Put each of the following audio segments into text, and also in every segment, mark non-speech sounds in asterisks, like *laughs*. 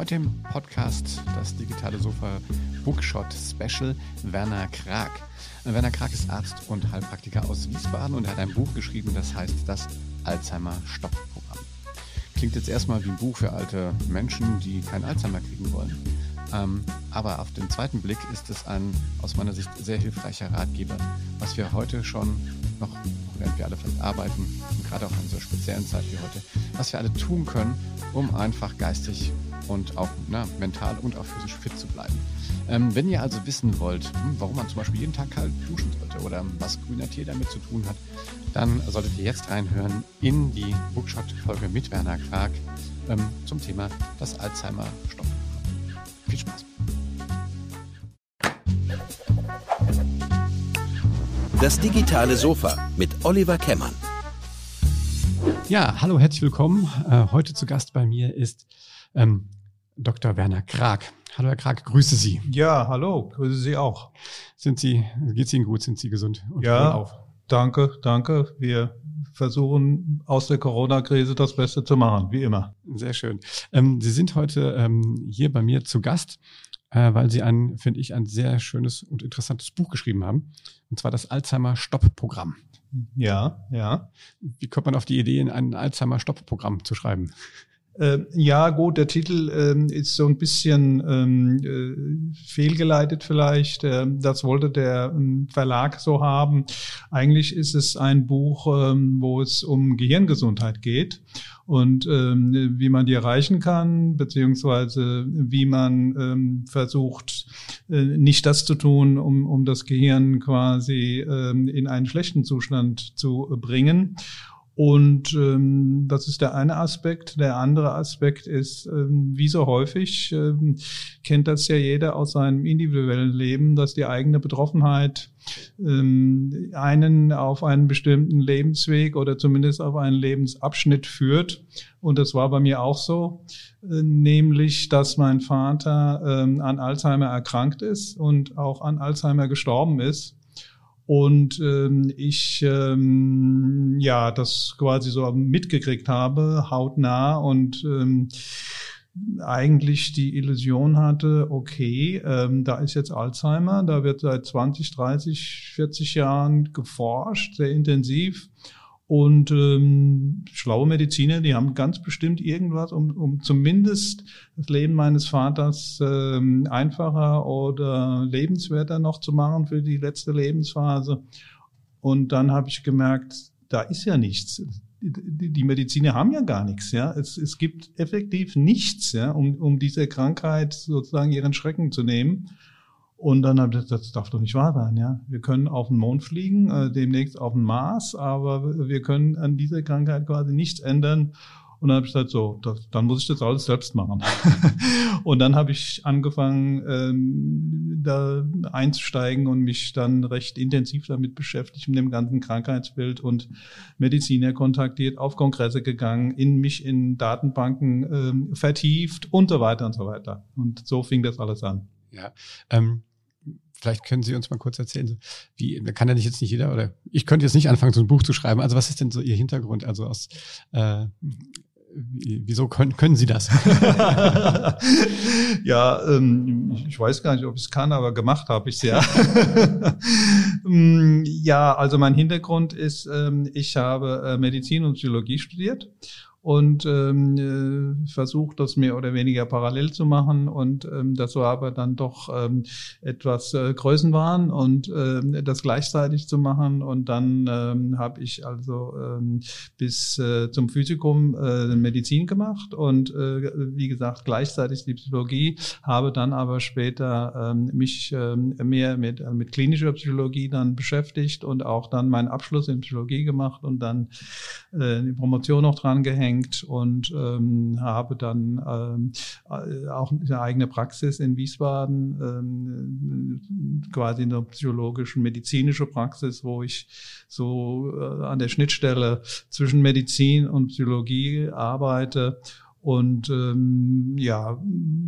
Heute im Podcast das digitale Sofa Bookshot Special Werner Krag. Werner Krag ist Arzt und Heilpraktiker aus Wiesbaden und hat ein Buch geschrieben, das heißt das Alzheimer Stoppprogramm. Klingt jetzt erstmal wie ein Buch für alte Menschen, die kein Alzheimer kriegen wollen. Ähm, aber auf den zweiten Blick ist es ein aus meiner Sicht sehr hilfreicher Ratgeber, was wir heute schon noch, während wir alle vielleicht arbeiten und gerade auch in so speziellen Zeit wie heute, was wir alle tun können, um einfach geistig und auch na, mental und auch physisch fit zu bleiben. Ähm, wenn ihr also wissen wollt, hm, warum man zum Beispiel jeden Tag kalt duschen sollte oder was grüner Tee damit zu tun hat, dann solltet ihr jetzt reinhören in die Bookshot-Folge mit Werner Clark ähm, zum Thema das Alzheimer-Stopp. Viel Spaß. Das digitale Sofa mit Oliver Kemmern. Ja, hallo, herzlich willkommen. Äh, heute zu Gast bei mir ist ähm, Dr. Werner Krag. Hallo, Herr Krag, grüße Sie. Ja, hallo, grüße Sie auch. Sind Sie, geht's Ihnen gut? Sind Sie gesund und ja? Danke, danke. Wir versuchen aus der Corona-Krise das Beste zu machen, wie immer. Sehr schön. Ähm, Sie sind heute ähm, hier bei mir zu Gast, äh, weil Sie ein, finde ich, ein sehr schönes und interessantes Buch geschrieben haben. Und zwar das Alzheimer-Stopp-Programm. Ja, ja. Wie kommt man auf die Idee, ein Alzheimer-Stopp-Programm zu schreiben? Äh, ja, gut, der Titel ähm, ist so ein bisschen ähm, äh, fehlgeleitet vielleicht. Äh, das wollte der ähm, Verlag so haben. Eigentlich ist es ein Buch, ähm, wo es um Gehirngesundheit geht und ähm, wie man die erreichen kann, beziehungsweise wie man ähm, versucht, äh, nicht das zu tun, um, um das Gehirn quasi ähm, in einen schlechten Zustand zu bringen. Und ähm, das ist der eine Aspekt. Der andere Aspekt ist, ähm, wie so häufig, ähm, kennt das ja jeder aus seinem individuellen Leben, dass die eigene Betroffenheit ähm, einen auf einen bestimmten Lebensweg oder zumindest auf einen Lebensabschnitt führt. Und das war bei mir auch so, äh, nämlich, dass mein Vater ähm, an Alzheimer erkrankt ist und auch an Alzheimer gestorben ist und ähm, ich ähm, ja das quasi so mitgekriegt habe, hautnah und ähm, eigentlich die Illusion hatte, okay, ähm, da ist jetzt Alzheimer, da wird seit 20, 30, 40 Jahren geforscht, sehr intensiv und ähm, schlaue Mediziner, die haben ganz bestimmt irgendwas, um, um zumindest das Leben meines Vaters ähm, einfacher oder lebenswerter noch zu machen für die letzte Lebensphase. Und dann habe ich gemerkt, da ist ja nichts. Die, Mediziner haben ja gar nichts, ja. Es, es gibt effektiv nichts, ja, um, um diese Krankheit sozusagen ihren Schrecken zu nehmen. Und dann habe ich gesagt, das darf doch nicht wahr sein, ja. Wir können auf den Mond fliegen, äh, demnächst auf den Mars, aber wir können an dieser Krankheit quasi nichts ändern. Und dann habe ich gesagt, so, das, dann muss ich das alles selbst machen. *laughs* und dann habe ich angefangen, ähm, da einzusteigen und mich dann recht intensiv damit beschäftigt, mit dem ganzen Krankheitsbild und Mediziner kontaktiert, auf Kongresse gegangen, in mich in Datenbanken ähm, vertieft und so weiter und so weiter. Und so fing das alles an. Ja, ähm, Vielleicht können Sie uns mal kurz erzählen, wie, kann ja nicht jetzt nicht jeder, oder ich könnte jetzt nicht anfangen, so ein Buch zu schreiben. Also was ist denn so Ihr Hintergrund? Also aus, äh, wieso können, können Sie das? *laughs* ja, ähm, ich weiß gar nicht, ob ich es kann, aber gemacht habe ich es ja. *laughs* Mm, ja, also mein Hintergrund ist, ähm, ich habe äh, Medizin und Psychologie studiert und ähm, äh, versucht, das mehr oder weniger parallel zu machen und ähm, war aber dann doch ähm, etwas äh, Größenwahn und ähm, das gleichzeitig zu machen. Und dann ähm, habe ich also ähm, bis äh, zum Physikum äh, Medizin gemacht. Und äh, wie gesagt gleichzeitig die Psychologie, habe dann aber später ähm, mich ähm, mehr mit, äh, mit klinischer Psychologie dann beschäftigt und auch dann meinen Abschluss in Psychologie gemacht und dann äh, die Promotion noch dran gehängt angehängt und ähm, habe dann ähm, äh, auch eine eigene Praxis in Wiesbaden, ähm, quasi eine psychologische, medizinische Praxis, wo ich so äh, an der Schnittstelle zwischen Medizin und Psychologie arbeite und ähm, ja,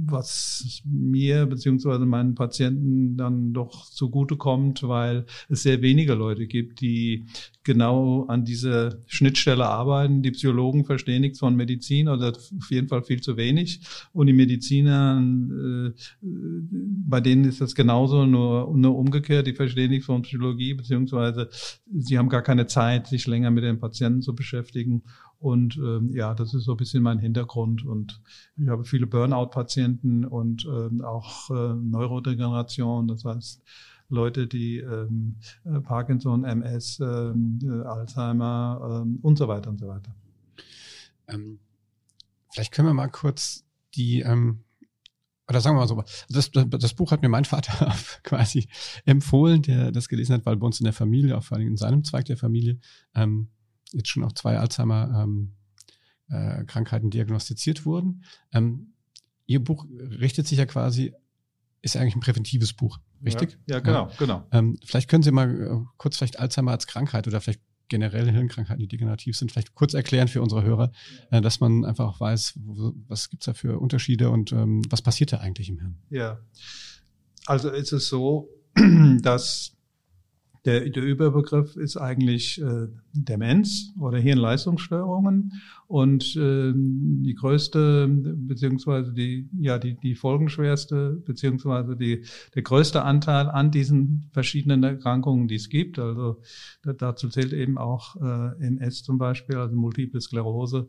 was mir beziehungsweise meinen Patienten dann doch zugutekommt, weil es sehr wenige Leute gibt, die genau an dieser Schnittstelle arbeiten. Die Psychologen verstehen nichts von Medizin oder auf jeden Fall viel zu wenig. Und die Mediziner, äh, bei denen ist das genauso, nur, nur umgekehrt. Die verstehen nichts von Psychologie, beziehungsweise sie haben gar keine Zeit, sich länger mit den Patienten zu beschäftigen. Und ähm, ja, das ist so ein bisschen mein Hintergrund. Und ich habe viele Burnout-Patienten und ähm, auch äh, Neurodegeneration. Das heißt, Leute, die ähm, äh, Parkinson, MS, ähm, äh, Alzheimer ähm, und so weiter und so weiter. Ähm, vielleicht können wir mal kurz die, ähm, oder sagen wir mal so, das, das, Buch hat mir mein Vater *laughs* quasi empfohlen, der das gelesen hat, weil bei uns in der Familie, auch vor allem in seinem Zweig der Familie, ähm, jetzt schon auch zwei Alzheimer ähm, äh, diagnostiziert wurden. Ähm, Ihr Buch richtet sich ja quasi, ist eigentlich ein präventives Buch. Richtig? Ja, ja genau, ja. genau. Ähm, vielleicht können Sie mal äh, kurz vielleicht Alzheimer als Krankheit oder vielleicht generell Hirnkrankheiten, die degenerativ sind, vielleicht kurz erklären für unsere Hörer, äh, dass man einfach auch weiß, wo, was gibt's da für Unterschiede und ähm, was passiert da eigentlich im Hirn? Ja, also ist es so, *clears throat* dass der, der Überbegriff ist eigentlich äh, Demenz oder Hirnleistungsstörungen und äh, die größte beziehungsweise die ja die die folgenschwerste beziehungsweise die der größte Anteil an diesen verschiedenen Erkrankungen, die es gibt. Also dazu zählt eben auch äh, MS zum Beispiel, also Multiple Sklerose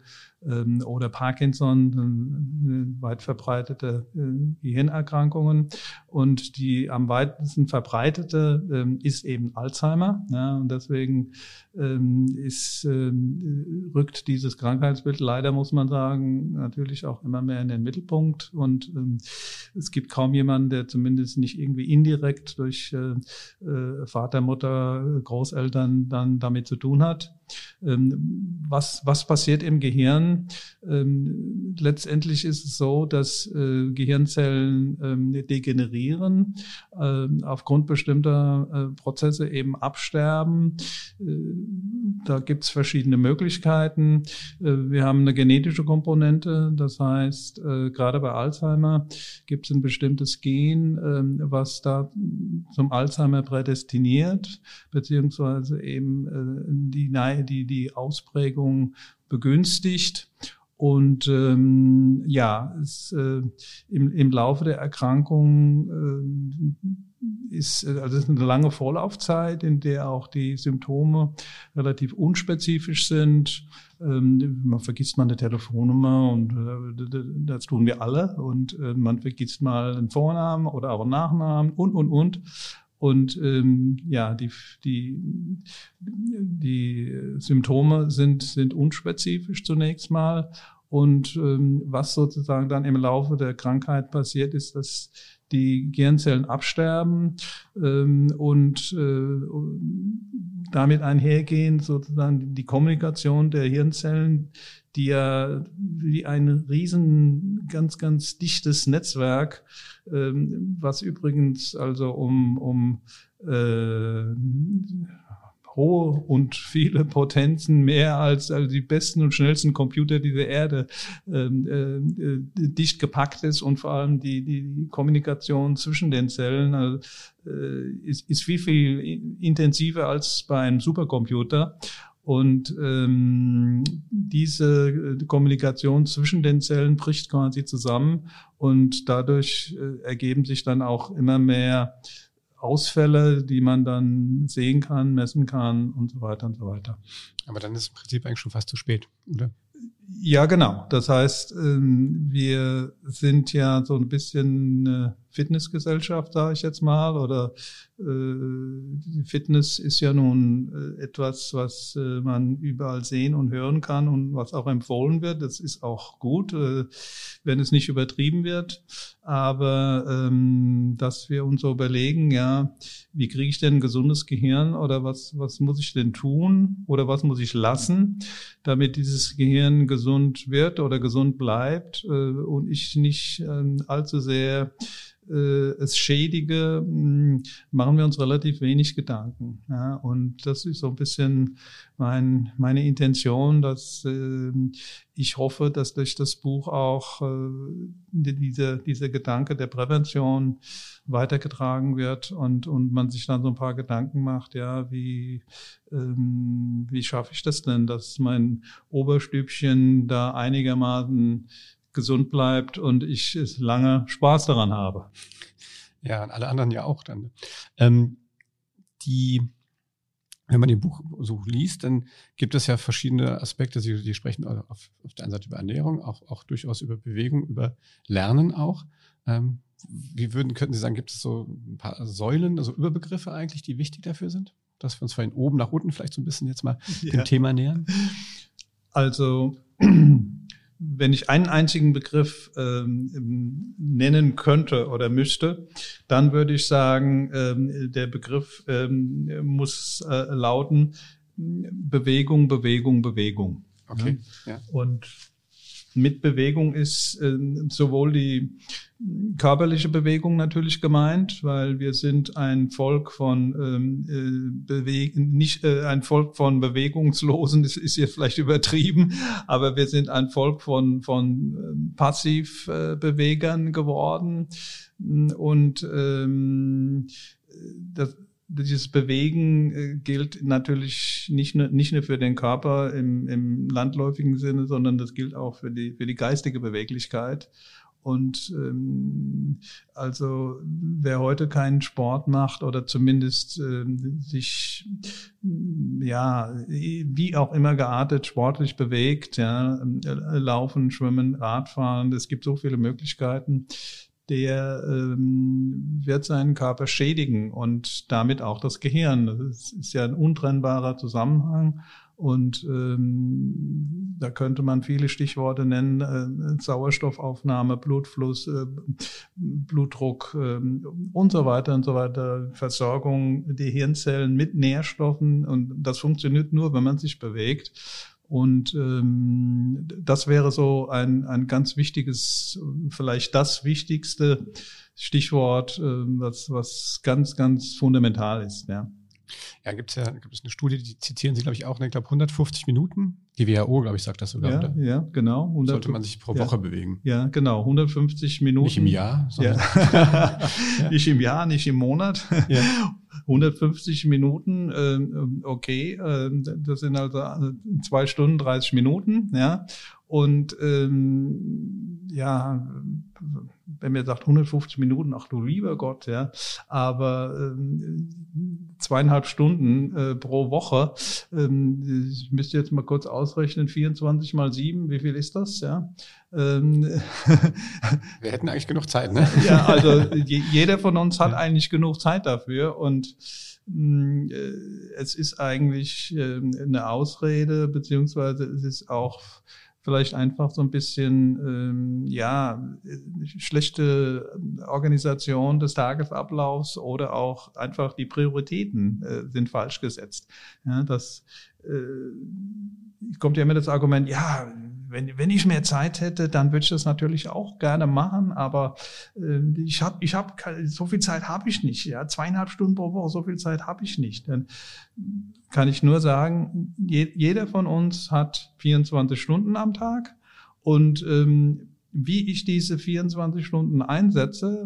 oder Parkinson, äh, weit verbreitete äh, Gehirnerkrankungen und die am weitesten verbreitete äh, ist eben Alzheimer. Ja, und deswegen ähm, ist, ähm, rückt dieses Krankheitsbild leider, muss man sagen, natürlich auch immer mehr in den Mittelpunkt. Und ähm, es gibt kaum jemanden, der zumindest nicht irgendwie indirekt durch äh, äh Vater, Mutter, Großeltern dann damit zu tun hat. Ähm, was, was passiert im Gehirn? Ähm, letztendlich ist es so, dass äh, Gehirnzellen ähm, degenerieren, aufgrund bestimmter Prozesse eben absterben. Äh, da gibt es verschiedene Möglichkeiten. wir haben eine genetische Komponente, das heißt, gerade bei Alzheimer gibt es ein bestimmtes Gen, was da zum Alzheimer prädestiniert, beziehungsweise eben die die, die Ausprägung begünstigt. Und ähm, ja, es, äh, im, im Laufe der Erkrankung äh, ist äh, also es ist eine lange Vorlaufzeit, in der auch die Symptome relativ unspezifisch sind. Ähm, man vergisst mal eine Telefonnummer und äh, das tun wir alle. Und äh, man vergisst mal einen Vornamen oder auch einen Nachnamen und und und. Und ähm, ja, die, die, die Symptome sind, sind unspezifisch zunächst mal. Und ähm, was sozusagen dann im Laufe der Krankheit passiert, ist, dass die Gehirnzellen absterben ähm, und äh, damit einhergehen sozusagen die Kommunikation der Hirnzellen, die ja wie ein riesen, ganz, ganz dichtes Netzwerk, ähm, was übrigens also um, um äh, hohe und viele Potenzen, mehr als also die besten und schnellsten Computer dieser Erde ähm, äh, dicht gepackt ist und vor allem die, die Kommunikation zwischen den Zellen also, äh, ist, ist viel, viel intensiver als bei einem Supercomputer. Und ähm, diese äh, Kommunikation zwischen den Zellen bricht quasi zusammen und dadurch äh, ergeben sich dann auch immer mehr Ausfälle, die man dann sehen kann, messen kann und so weiter und so weiter. Aber dann ist im Prinzip eigentlich schon fast zu spät, oder? Ja, genau. Das heißt, ähm, wir sind ja so ein bisschen eine Fitnessgesellschaft, sage ich jetzt mal, oder äh, Fitness ist ja nun äh, etwas, was äh, man überall sehen und hören kann und was auch empfohlen wird. Das ist auch gut, äh, wenn es nicht übertrieben wird. Aber ähm, dass wir uns so überlegen, ja, wie kriege ich denn ein gesundes Gehirn oder was, was muss ich denn tun oder was muss ich lassen, damit dieses Gehirn gesund wird oder gesund bleibt äh, und ich nicht äh, allzu sehr äh, es schädige, mh, machen wir uns relativ wenig Gedanken. Ja? Und das ist so ein bisschen mein, meine Intention, dass äh, ich hoffe, dass durch das Buch auch äh, diese, dieser Gedanke der Prävention weitergetragen wird und, und man sich dann so ein paar Gedanken macht, ja, wie, ähm, wie schaffe ich das denn, dass mein Oberstübchen da einigermaßen gesund bleibt und ich lange Spaß daran habe. Ja, und alle anderen ja auch dann. Ähm, die, wenn man ihr Buch so liest, dann gibt es ja verschiedene Aspekte, die, die sprechen auf, auf der einen Seite über Ernährung, auch, auch durchaus über Bewegung, über Lernen auch. Ähm, wie würden, könnten Sie sagen, gibt es so ein paar Säulen, also Überbegriffe eigentlich, die wichtig dafür sind? Dass wir uns von oben nach unten vielleicht so ein bisschen jetzt mal ja. dem Thema nähern? Also, wenn ich einen einzigen Begriff ähm, nennen könnte oder müsste, dann würde ich sagen, ähm, der Begriff ähm, muss äh, lauten Bewegung, Bewegung, Bewegung. Okay. Ja. Und mit Bewegung ist äh, sowohl die körperliche Bewegung natürlich gemeint, weil wir sind ein Volk von ähm, äh, Bewegen, nicht äh, ein Volk von Bewegungslosen, das ist jetzt vielleicht übertrieben, aber wir sind ein Volk von von ähm, Passivbewegern geworden. Und ähm, das dieses Bewegen äh, gilt natürlich nicht nur, nicht nur für den Körper im, im landläufigen Sinne, sondern das gilt auch für die, für die geistige Beweglichkeit. Und ähm, also wer heute keinen Sport macht oder zumindest ähm, sich ja wie auch immer geartet sportlich bewegt, ja, äh, laufen, schwimmen, Radfahren, es gibt so viele Möglichkeiten der ähm, wird seinen Körper schädigen und damit auch das Gehirn. Das ist ja ein untrennbarer Zusammenhang. Und ähm, da könnte man viele Stichworte nennen, äh, Sauerstoffaufnahme, Blutfluss, äh, Blutdruck äh, und so weiter und so weiter, Versorgung der Hirnzellen mit Nährstoffen. Und das funktioniert nur, wenn man sich bewegt. Und ähm, das wäre so ein, ein ganz wichtiges, vielleicht das wichtigste Stichwort, äh, was, was ganz, ganz fundamental ist. Ja. Ja, gibt es ja gibt es eine Studie, die zitieren Sie, glaube ich, auch, ne, ich glaube 150 Minuten. Die WHO, glaube ich, sagt das sogar. Ja, oder? ja genau. 100, Sollte man sich pro Woche ja, bewegen. Ja, genau. 150 Minuten. Nicht im Jahr, sondern ja. *laughs* nicht im Jahr, nicht im Monat. Ja. 150 Minuten, äh, okay, äh, das sind also äh, zwei Stunden, 30 Minuten, ja. Und ähm, ja, wenn mir sagt 150 Minuten, ach du lieber Gott, ja, aber ähm, zweieinhalb Stunden äh, pro Woche, ähm, ich müsste jetzt mal kurz ausrechnen, 24 mal 7, wie viel ist das, ja? Ähm, *laughs* Wir hätten eigentlich genug Zeit, ne? *laughs* ja, also jeder von uns hat eigentlich genug Zeit dafür und mm, äh, es ist eigentlich äh, eine Ausrede, beziehungsweise es ist auch vielleicht einfach so ein bisschen ähm, ja schlechte Organisation des Tagesablaufs oder auch einfach die Prioritäten äh, sind falsch gesetzt. Ja, das äh, kommt ja immer das Argument, ja, wenn, wenn ich mehr Zeit hätte, dann würde ich das natürlich auch gerne machen, aber äh, ich habe ich hab, so viel Zeit habe ich nicht. Ja, zweieinhalb Stunden pro Woche, so viel Zeit habe ich nicht. Dann kann ich nur sagen, je, jeder von uns hat 24 Stunden am Tag und ähm, wie ich diese 24 Stunden einsetze,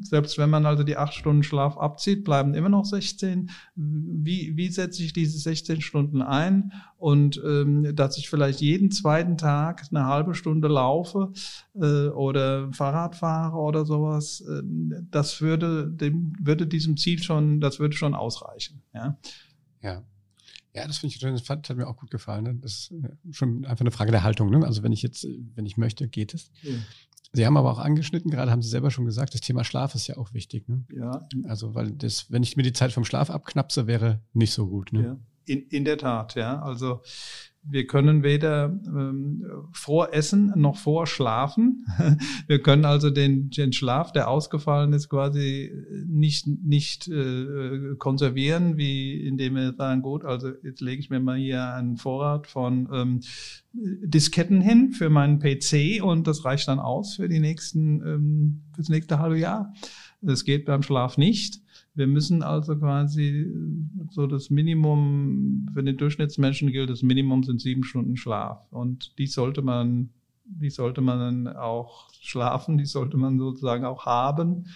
selbst wenn man also die acht Stunden Schlaf abzieht, bleiben immer noch 16. Wie, wie setze ich diese 16 Stunden ein? Und ähm, dass ich vielleicht jeden zweiten Tag eine halbe Stunde laufe äh, oder Fahrrad fahre oder sowas, äh, das würde dem, würde diesem Ziel schon, das würde schon ausreichen. Ja. Ja. Ja, das finde ich das hat, hat, mir auch gut gefallen. Ne? Das ist äh, schon einfach eine Frage der Haltung. Ne? Also wenn ich jetzt, wenn ich möchte, geht es. Ja. Sie haben aber auch angeschnitten, gerade haben Sie selber schon gesagt, das Thema Schlaf ist ja auch wichtig. Ne? Ja. Also, weil das, wenn ich mir die Zeit vom Schlaf abknapse, wäre nicht so gut. Ne? Ja. In, in der Tat, ja. Also wir können weder ähm, voressen noch vorschlafen. *laughs* wir können also den, den Schlaf, der ausgefallen ist, quasi nicht, nicht äh, konservieren, wie indem wir sagen, gut, also jetzt lege ich mir mal hier einen Vorrat von ähm, Disketten hin für meinen PC und das reicht dann aus für die nächsten, ähm, fürs nächste halbe Jahr. Das geht beim Schlaf nicht. Wir müssen also quasi so das Minimum, für den Durchschnittsmenschen gilt, das Minimum sind sieben Stunden Schlaf. Und die sollte man, die sollte man auch schlafen, die sollte man sozusagen auch haben.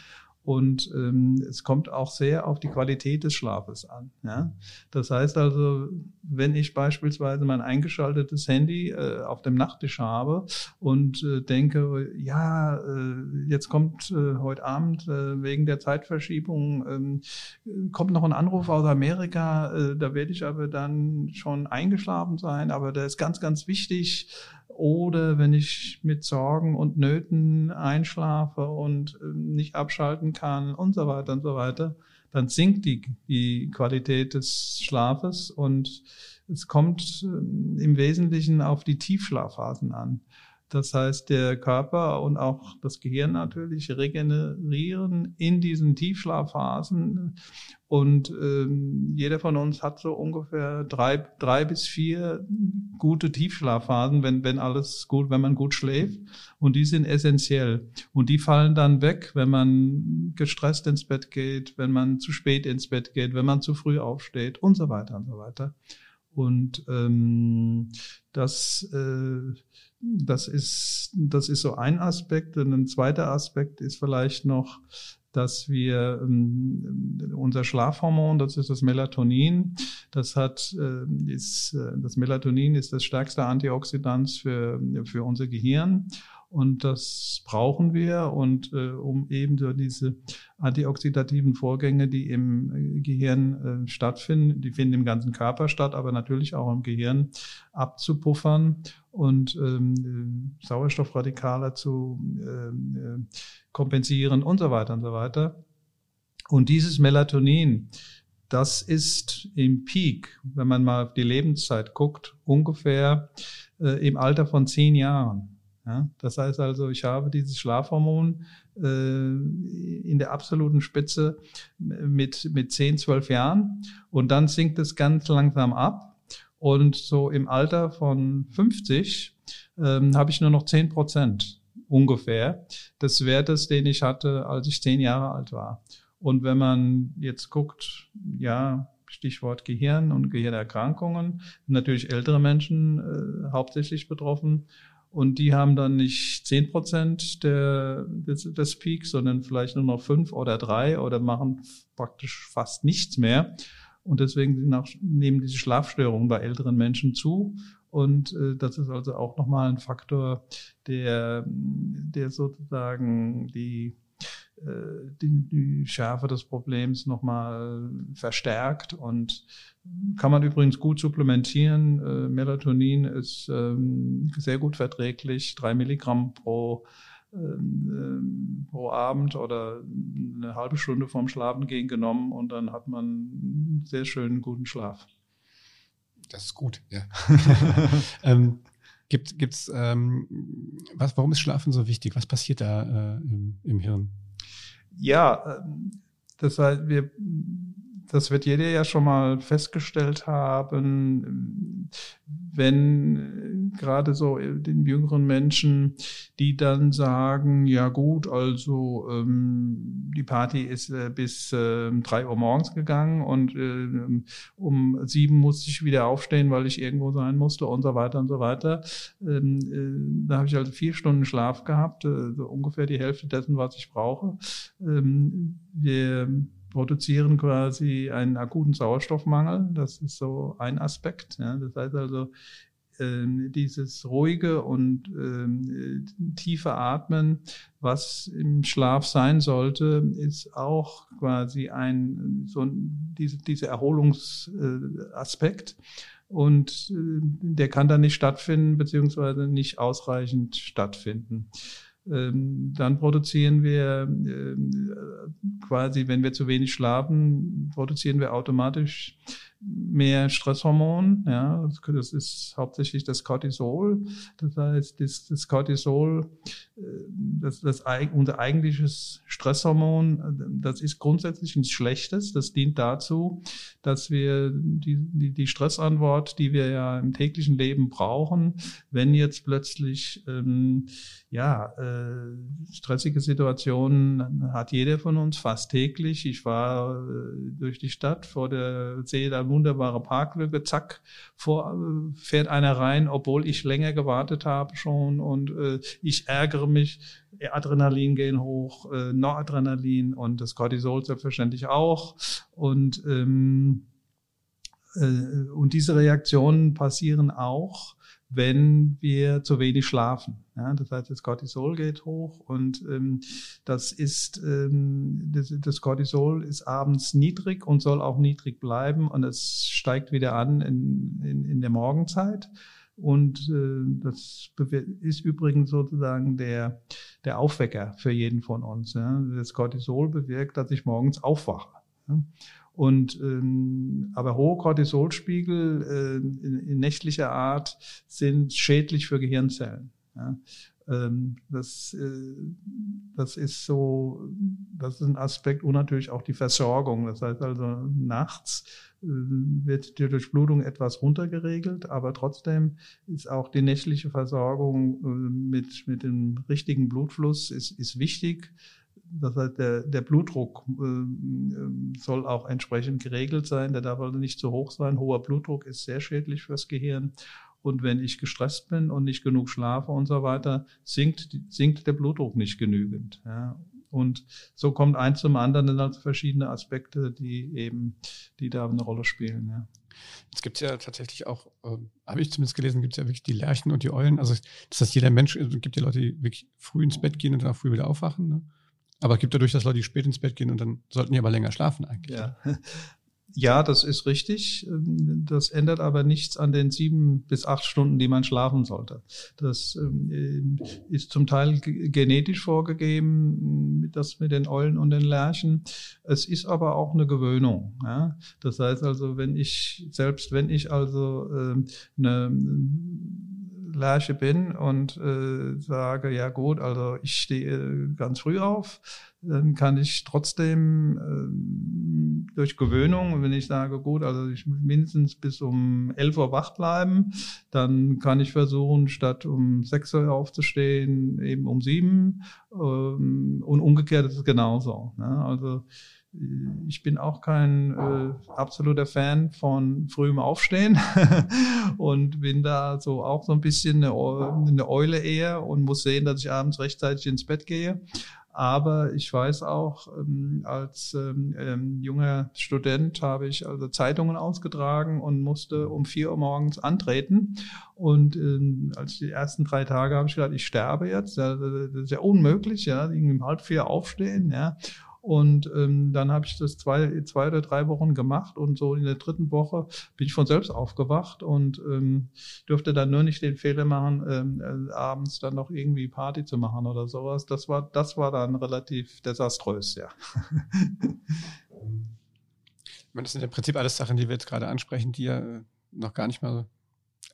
Und ähm, es kommt auch sehr auf die Qualität des Schlafes an. Ja? Das heißt also, wenn ich beispielsweise mein eingeschaltetes Handy äh, auf dem Nachttisch habe und äh, denke, ja, äh, jetzt kommt äh, heute Abend äh, wegen der Zeitverschiebung, äh, kommt noch ein Anruf aus Amerika, äh, da werde ich aber dann schon eingeschlafen sein, aber der ist ganz, ganz wichtig oder wenn ich mit Sorgen und Nöten einschlafe und ähm, nicht abschalten kann und so weiter und so weiter, dann sinkt die, die Qualität des Schlafes und es kommt ähm, im Wesentlichen auf die Tiefschlafphasen an. Das heißt, der Körper und auch das Gehirn natürlich regenerieren in diesen Tiefschlafphasen. Und ähm, jeder von uns hat so ungefähr drei, drei bis vier gute Tiefschlafphasen, wenn, wenn alles gut, wenn man gut schläft. Und die sind essentiell. Und die fallen dann weg, wenn man gestresst ins Bett geht, wenn man zu spät ins Bett geht, wenn man zu früh aufsteht und so weiter und so weiter. Und ähm, das äh, das ist, das ist so ein Aspekt. Und ein zweiter Aspekt ist vielleicht noch, dass wir ähm, unser Schlafhormon, das ist das Melatonin, das hat äh, ist äh, das Melatonin ist das stärkste Antioxidant für für unser Gehirn. Und das brauchen wir. Und äh, um eben so diese antioxidativen Vorgänge, die im äh, Gehirn äh, stattfinden, die finden im ganzen Körper statt, aber natürlich auch im Gehirn abzupuffern und ähm, äh, Sauerstoffradikale zu ähm, äh, kompensieren und so weiter und so weiter. Und dieses Melatonin, das ist im Peak, wenn man mal auf die Lebenszeit guckt, ungefähr äh, im Alter von zehn Jahren. Ja, das heißt also, ich habe dieses Schlafhormon äh, in der absoluten Spitze mit, mit 10, 12 Jahren und dann sinkt es ganz langsam ab und so im Alter von 50 ähm, habe ich nur noch 10 Prozent ungefähr des Wertes, den ich hatte, als ich 10 Jahre alt war. Und wenn man jetzt guckt, ja, Stichwort Gehirn und Gehirnerkrankungen, natürlich ältere Menschen äh, hauptsächlich betroffen und die haben dann nicht zehn Prozent des, des Peaks, sondern vielleicht nur noch fünf oder drei oder machen praktisch fast nichts mehr. Und deswegen nehmen diese Schlafstörungen bei älteren Menschen zu. Und äh, das ist also auch nochmal ein Faktor, der, der sozusagen die äh, die, die Schärfe des Problems nochmal verstärkt und kann man übrigens gut supplementieren. Äh, Melatonin ist ähm, sehr gut verträglich, drei Milligramm pro pro Abend oder eine halbe Stunde vorm Schlafengehen genommen und dann hat man einen sehr schönen guten Schlaf. Das ist gut, ja. *laughs* ähm, gibt gibt's ähm, was? Warum ist Schlafen so wichtig? Was passiert da äh, im, im Hirn? Ja, ähm, das heißt, wir, das wird jeder ja schon mal festgestellt haben, wenn gerade so den jüngeren Menschen, die dann sagen, ja gut, also ähm, die Party ist äh, bis äh, drei Uhr morgens gegangen und äh, um sieben musste ich wieder aufstehen, weil ich irgendwo sein musste und so weiter und so weiter. Ähm, äh, da habe ich also vier Stunden Schlaf gehabt, äh, so ungefähr die Hälfte dessen, was ich brauche. Ähm, wir produzieren quasi einen akuten Sauerstoffmangel. Das ist so ein Aspekt. Ja. Das heißt also, ähm, dieses ruhige und ähm, tiefe Atmen, was im Schlaf sein sollte, ist auch quasi ein so diese, diese Erholungsaspekt. Und äh, der kann dann nicht stattfinden, beziehungsweise nicht ausreichend stattfinden. Ähm, dann produzieren wir ähm, quasi, wenn wir zu wenig schlafen, produzieren wir automatisch mehr Stresshormon. Ja, das ist hauptsächlich das Cortisol. Das heißt, das, das Cortisol, äh, das, das unser eigentliches Stresshormon, das ist grundsätzlich nichts Schlechtes. Das dient dazu, dass wir die, die, die Stressantwort, die wir ja im täglichen Leben brauchen, wenn jetzt plötzlich ähm, ja äh, stressige Situationen hat jeder von uns fast täglich. Ich war äh, durch die Stadt vor der sehe da wunderbare Parklücke, zack, vor, äh, fährt einer rein, obwohl ich länger gewartet habe schon und äh, ich ärgere mich, Adrenalin gehen hoch, äh, Noradrenalin und das Cortisol selbstverständlich auch und ähm, äh, und diese Reaktionen passieren auch, wenn wir zu wenig schlafen. Ja, das heißt, das Cortisol geht hoch und ähm, das ist ähm, das, das Cortisol ist abends niedrig und soll auch niedrig bleiben und es steigt wieder an in, in, in der Morgenzeit. Und äh, das ist übrigens sozusagen der, der Aufwecker für jeden von uns. Ja. Das Cortisol bewirkt, dass ich morgens aufwache. Ja. Und ähm, aber hohe Cortisolspiegel äh, in, in nächtlicher Art sind schädlich für Gehirnzellen. Ja. Ähm, das, äh, das ist so, das ist ein Aspekt und natürlich auch die Versorgung. Das heißt also nachts äh, wird die Durchblutung etwas runtergeregelt, aber trotzdem ist auch die nächtliche Versorgung äh, mit, mit dem richtigen Blutfluss ist, ist wichtig das heißt, der, der Blutdruck äh, soll auch entsprechend geregelt sein. Der darf also nicht zu hoch sein. Hoher Blutdruck ist sehr schädlich fürs Gehirn. Und wenn ich gestresst bin und nicht genug schlafe und so weiter, sinkt, sinkt der Blutdruck nicht genügend. Ja. Und so kommt eins zum anderen, dann also verschiedene Aspekte, die eben, die da eine Rolle spielen. Ja. Es gibt ja tatsächlich auch, äh, habe ich zumindest gelesen, gibt es ja wirklich die Lerchen und die Eulen. Also das heißt, jeder Mensch, es gibt ja Leute, die wirklich früh ins Bett gehen und dann auch früh wieder aufwachen. Ne? Aber es gibt dadurch, dass Leute spät ins Bett gehen und dann sollten die aber länger schlafen eigentlich. Ja. *laughs* Ja, das ist richtig. Das ändert aber nichts an den sieben bis acht Stunden, die man schlafen sollte. Das ähm, ist zum Teil genetisch vorgegeben, das mit den Eulen und den Lerchen. Es ist aber auch eine Gewöhnung. Ja? Das heißt also, wenn ich, selbst wenn ich also ähm, eine Lerche bin und äh, sage, ja gut, also ich stehe ganz früh auf, dann kann ich trotzdem äh, durch Gewöhnung, wenn ich sage, gut, also ich muss mindestens bis um 11 Uhr wach bleiben, dann kann ich versuchen, statt um 6 Uhr aufzustehen, eben um 7 ähm, und umgekehrt ist es genauso. Ne? Also ich bin auch kein äh, absoluter Fan von frühem Aufstehen *laughs* und bin da so auch so ein bisschen eine, eine Eule eher und muss sehen, dass ich abends rechtzeitig ins Bett gehe. Aber ich weiß auch, ähm, als ähm, ähm, junger Student habe ich also Zeitungen ausgetragen und musste um vier Uhr morgens antreten. Und ähm, als die ersten drei Tage habe ich gedacht, ich sterbe jetzt. Das ist ja unmöglich, ja, irgendwie um halb vier aufstehen, ja. Und ähm, dann habe ich das zwei, zwei oder drei Wochen gemacht und so in der dritten Woche bin ich von selbst aufgewacht und ähm, dürfte dann nur nicht den Fehler machen, ähm, äh, abends dann noch irgendwie Party zu machen oder sowas. Das war, das war dann relativ desaströs, ja. Ich meine, das sind im Prinzip alles Sachen, die wir jetzt gerade ansprechen, die ja äh, noch gar nicht mal,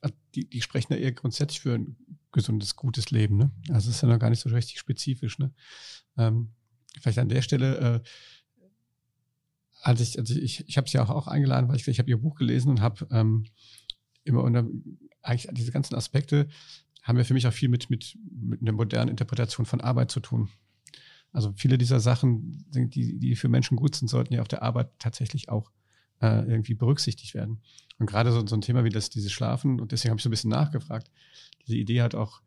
äh, die, die sprechen ja eher grundsätzlich für ein gesundes, gutes Leben. Ne? Also es ist ja noch gar nicht so richtig spezifisch. Ne? Ähm, vielleicht an der Stelle, äh, als ich, also ich, ich habe sie auch, auch eingeladen, weil ich, ich habe ihr Buch gelesen und habe ähm, immer unter eigentlich diese ganzen Aspekte haben ja für mich auch viel mit, mit, mit einer modernen Interpretation von Arbeit zu tun. Also viele dieser Sachen, die, die für Menschen gut sind, sollten ja auf der Arbeit tatsächlich auch äh, irgendwie berücksichtigt werden. Und gerade so, so ein Thema wie das, dieses Schlafen, und deswegen habe ich so ein bisschen nachgefragt, diese Idee hat auch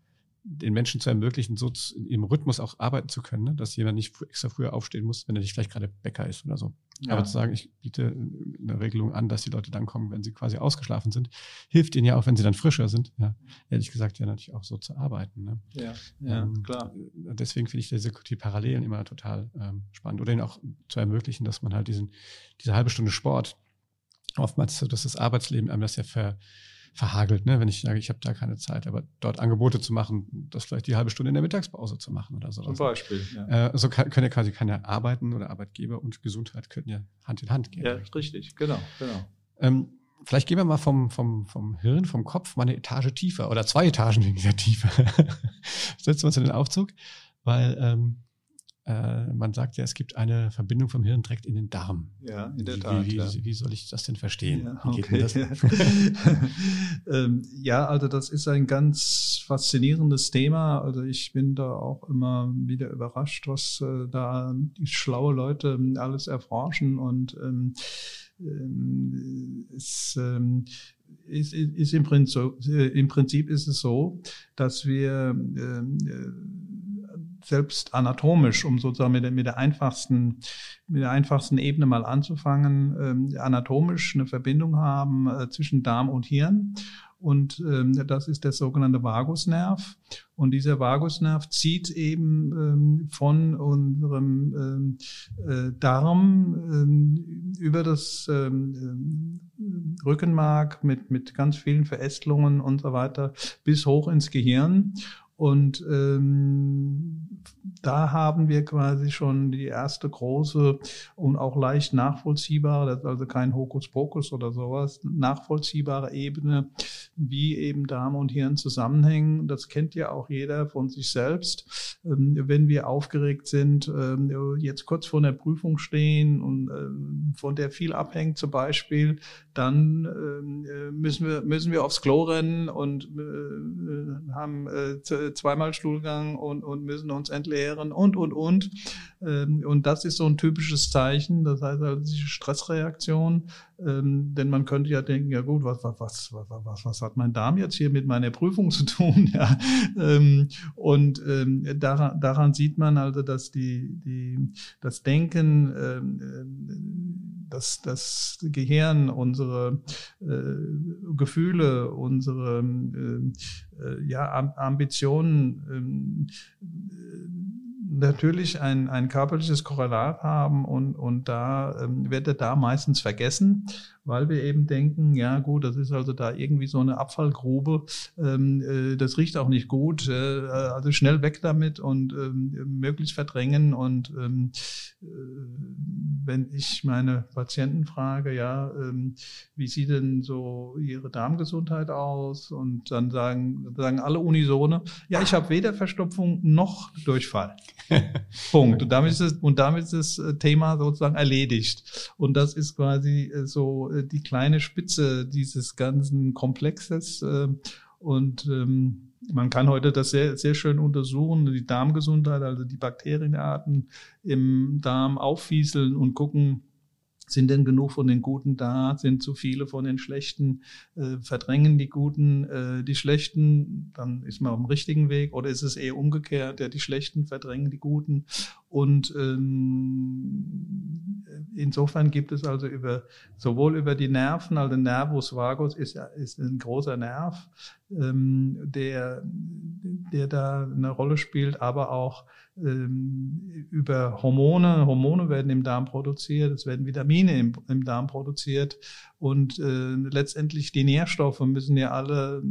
den Menschen zu ermöglichen, so im Rhythmus auch arbeiten zu können, ne? dass jemand nicht extra früher aufstehen muss, wenn er nicht vielleicht gerade Bäcker ist oder so. Ja. Aber zu sagen, ich biete eine Regelung an, dass die Leute dann kommen, wenn sie quasi ausgeschlafen sind, hilft ihnen ja auch, wenn sie dann frischer sind, ja, ehrlich gesagt, ja natürlich auch so zu arbeiten. Ne? Ja, ja ähm, klar. Deswegen finde ich diese die Parallelen immer total ähm, spannend. Oder ihnen auch zu ermöglichen, dass man halt diesen, diese halbe Stunde Sport, oftmals so, dass das Arbeitsleben einem das ja ver, verhagelt, ne? wenn ich sage, ich habe da keine Zeit, aber dort Angebote zu machen, das vielleicht die halbe Stunde in der Mittagspause zu machen oder so. Zum Beispiel. Ja. Äh, so kann, können ja quasi keine Arbeiten oder Arbeitgeber und Gesundheit können ja Hand in Hand gehen. Ja, richtig, genau, genau. Ähm, vielleicht gehen wir mal vom, vom, vom Hirn, vom Kopf mal eine Etage tiefer oder zwei Etagen *laughs* weniger tiefer. Setzen wir uns in den Aufzug, weil ähm, äh, man sagt ja, es gibt eine Verbindung vom Hirn direkt in den Darm. Ja, in der wie, Tat. Wie, ja. wie, soll ich das denn verstehen? Ja, Wie geht okay. *laughs* ähm, ja, also das ist ein ganz faszinierendes Thema. Also ich bin da auch immer wieder überrascht, was äh, da die schlaue Leute ähm, alles erforschen und ähm, ähm, es ähm, ist, ist im, Prinzip, äh, im Prinzip ist es so, dass wir äh, selbst anatomisch, um sozusagen mit der, mit der einfachsten, mit der einfachsten Ebene mal anzufangen, ähm, anatomisch eine Verbindung haben äh, zwischen Darm und Hirn. Und ähm, das ist der sogenannte Vagusnerv. Und dieser Vagusnerv zieht eben ähm, von unserem ähm, äh, Darm ähm, über das ähm, Rückenmark mit, mit ganz vielen Verästelungen und so weiter bis hoch ins Gehirn. Und ähm, da haben wir quasi schon die erste große und auch leicht nachvollziehbare, also kein Hokuspokus oder sowas, nachvollziehbare Ebene, wie eben Darm und Hirn zusammenhängen. Das kennt ja auch jeder von sich selbst. Ähm, wenn wir aufgeregt sind, ähm, jetzt kurz vor der Prüfung stehen und ähm, von der viel abhängt zum Beispiel, dann ähm, müssen wir müssen wir aufs Klo rennen und äh, haben äh, zweimal Stuhlgang und, und müssen uns entleeren und, und, und. Ähm, und das ist so ein typisches Zeichen, das heißt also diese Stressreaktion, ähm, denn man könnte ja denken, ja gut, was, was, was, was, was hat mein Darm jetzt hier mit meiner Prüfung zu tun? *laughs* Ja, ähm, und daran, daran sieht man also, dass die, die, das Denken, ähm, das, Gehirn, unsere äh, Gefühle, unsere äh, ja, Ambitionen, natürlich ein, ein körperliches Korrelat haben und, und da ähm, wird er da meistens vergessen, weil wir eben denken, ja gut, das ist also da irgendwie so eine Abfallgrube, ähm, äh, das riecht auch nicht gut, äh, also schnell weg damit und ähm, möglichst verdrängen und ähm, äh, wenn ich meine Patienten frage, ja, ähm, wie sieht denn so ihre Darmgesundheit aus und dann sagen, sagen alle unisone, ja, ich habe weder Verstopfung noch Durchfall. *laughs* Punkt. Und damit ist es, und damit ist das Thema sozusagen erledigt. Und das ist quasi so die kleine Spitze dieses ganzen Komplexes. Und ähm, man kann heute das sehr, sehr schön untersuchen, die Darmgesundheit, also die Bakterienarten im Darm auffieseln und gucken, sind denn genug von den Guten da? Sind zu viele von den Schlechten? Äh, verdrängen die Guten äh, die Schlechten? Dann ist man auf dem richtigen Weg. Oder ist es eher umgekehrt? Ja, die Schlechten verdrängen die Guten. Und ähm, insofern gibt es also über sowohl über die Nerven, also Nervus vagus ist, ist ein großer Nerv, ähm, der, der da eine Rolle spielt, aber auch über Hormone. Hormone werden im Darm produziert, es werden Vitamine im, im Darm produziert und äh, letztendlich die Nährstoffe müssen ja alle,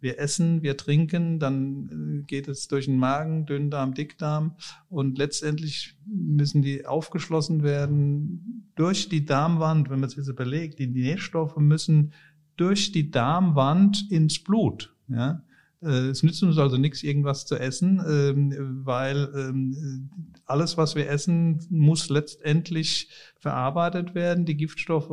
wir essen, wir trinken, dann geht es durch den Magen, Dünndarm, Dickdarm und letztendlich müssen die aufgeschlossen werden durch die Darmwand, wenn man sich das überlegt, die Nährstoffe müssen durch die Darmwand ins Blut. Ja? Es nützt uns also nichts, irgendwas zu essen, weil alles, was wir essen, muss letztendlich verarbeitet werden. Die Giftstoffe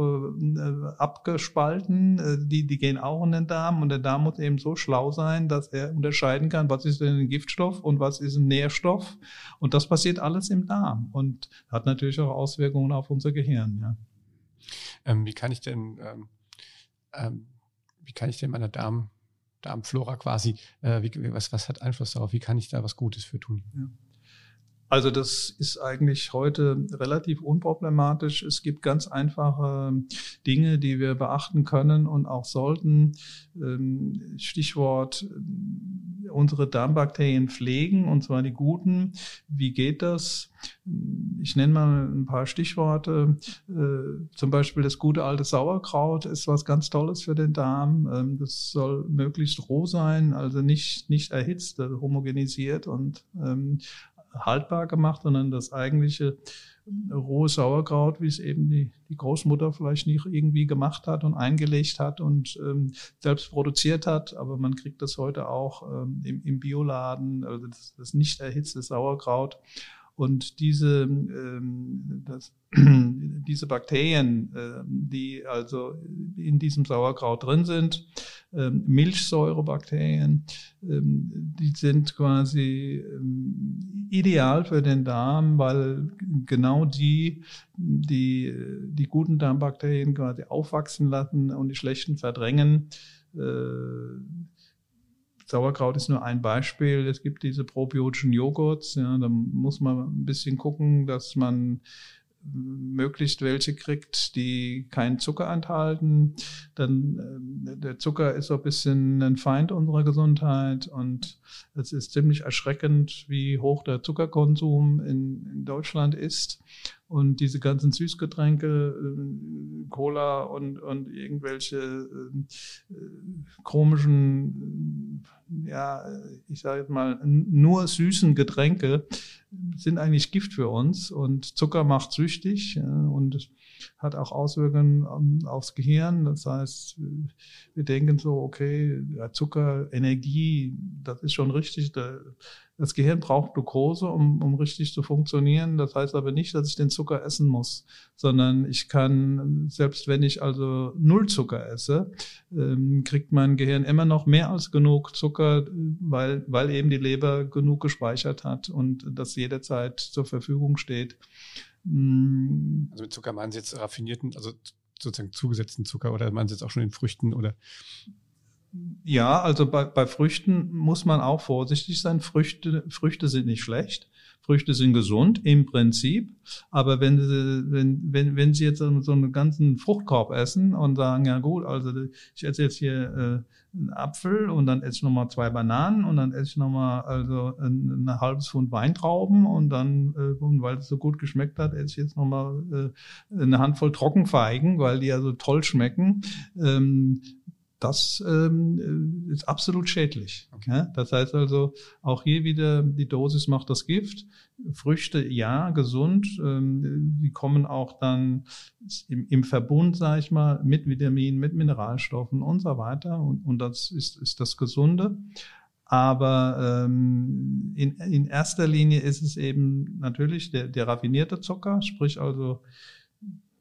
abgespalten, die, die gehen auch in den Darm und der Darm muss eben so schlau sein, dass er unterscheiden kann, was ist denn ein Giftstoff und was ist ein Nährstoff. Und das passiert alles im Darm und hat natürlich auch Auswirkungen auf unser Gehirn. Ja. Ähm, wie kann ich denn ähm ähm, wie kann ich denn meiner Darm, Darmflora quasi, äh, wie, was, was hat Einfluss darauf? Wie kann ich da was Gutes für tun? Ja. Also das ist eigentlich heute relativ unproblematisch. Es gibt ganz einfache Dinge, die wir beachten können und auch sollten. Ähm, Stichwort unsere Darmbakterien pflegen, und zwar die guten. Wie geht das? Ich nenne mal ein paar Stichworte. Zum Beispiel das gute alte Sauerkraut ist was ganz Tolles für den Darm. Das soll möglichst roh sein, also nicht, nicht erhitzt, also homogenisiert und haltbar gemacht, sondern das eigentliche rohe Sauerkraut, wie es eben die, die Großmutter vielleicht nicht irgendwie gemacht hat und eingelegt hat und ähm, selbst produziert hat. Aber man kriegt das heute auch ähm, im, im Bioladen, also das, das nicht erhitzte Sauerkraut. Und diese, ähm, das, *clears throat* diese Bakterien, äh, die also in diesem Sauerkraut drin sind, ähm, Milchsäurebakterien, ähm, die sind quasi ähm, ideal für den Darm, weil genau die, die die guten Darmbakterien quasi aufwachsen lassen und die schlechten verdrängen. Äh, Sauerkraut ist nur ein Beispiel. Es gibt diese probiotischen Joghurts. Ja, da muss man ein bisschen gucken, dass man möglichst welche kriegt, die keinen Zucker enthalten. Dann äh, der Zucker ist so ein bisschen ein Feind unserer Gesundheit und es ist ziemlich erschreckend, wie hoch der Zuckerkonsum in, in Deutschland ist. Und diese ganzen Süßgetränke, äh, Cola und, und irgendwelche äh, komischen, ja, ich sage jetzt mal, nur süßen Getränke sind eigentlich Gift für uns. Und Zucker macht süchtig äh, und hat auch Auswirkungen aufs Gehirn. Das heißt, wir denken so, okay, Zucker, Energie, das ist schon richtig. Das Gehirn braucht Glucose, um, um richtig zu funktionieren. Das heißt aber nicht, dass ich den Zucker essen muss, sondern ich kann, selbst wenn ich also null Zucker esse, ähm, kriegt mein Gehirn immer noch mehr als genug Zucker, weil, weil eben die Leber genug gespeichert hat und das jederzeit zur Verfügung steht. Mm. Also mit Zucker meinen Sie jetzt raffinierten, also sozusagen zugesetzten Zucker oder meinen Sie jetzt auch schon in Früchten oder? Ja, also bei, bei Früchten muss man auch vorsichtig sein. Früchte, Früchte sind nicht schlecht. Früchte sind gesund im Prinzip, aber wenn Sie, wenn, wenn, wenn Sie jetzt so einen ganzen Fruchtkorb essen und sagen, ja gut, also ich esse jetzt hier äh, einen Apfel und dann esse ich nochmal zwei Bananen und dann esse ich nochmal also ein, ein halbes Pfund Weintrauben und dann, äh, weil es so gut geschmeckt hat, esse ich jetzt nochmal äh, eine Handvoll Trockenfeigen, weil die ja so toll schmecken. Ähm, das ähm, ist absolut schädlich. Okay. Das heißt also, auch hier wieder, die Dosis macht das Gift. Früchte, ja, gesund. Ähm, die kommen auch dann im, im Verbund, sage ich mal, mit Vitaminen, mit Mineralstoffen und so weiter. Und, und das ist, ist das Gesunde. Aber ähm, in, in erster Linie ist es eben natürlich der, der raffinierte Zucker, sprich also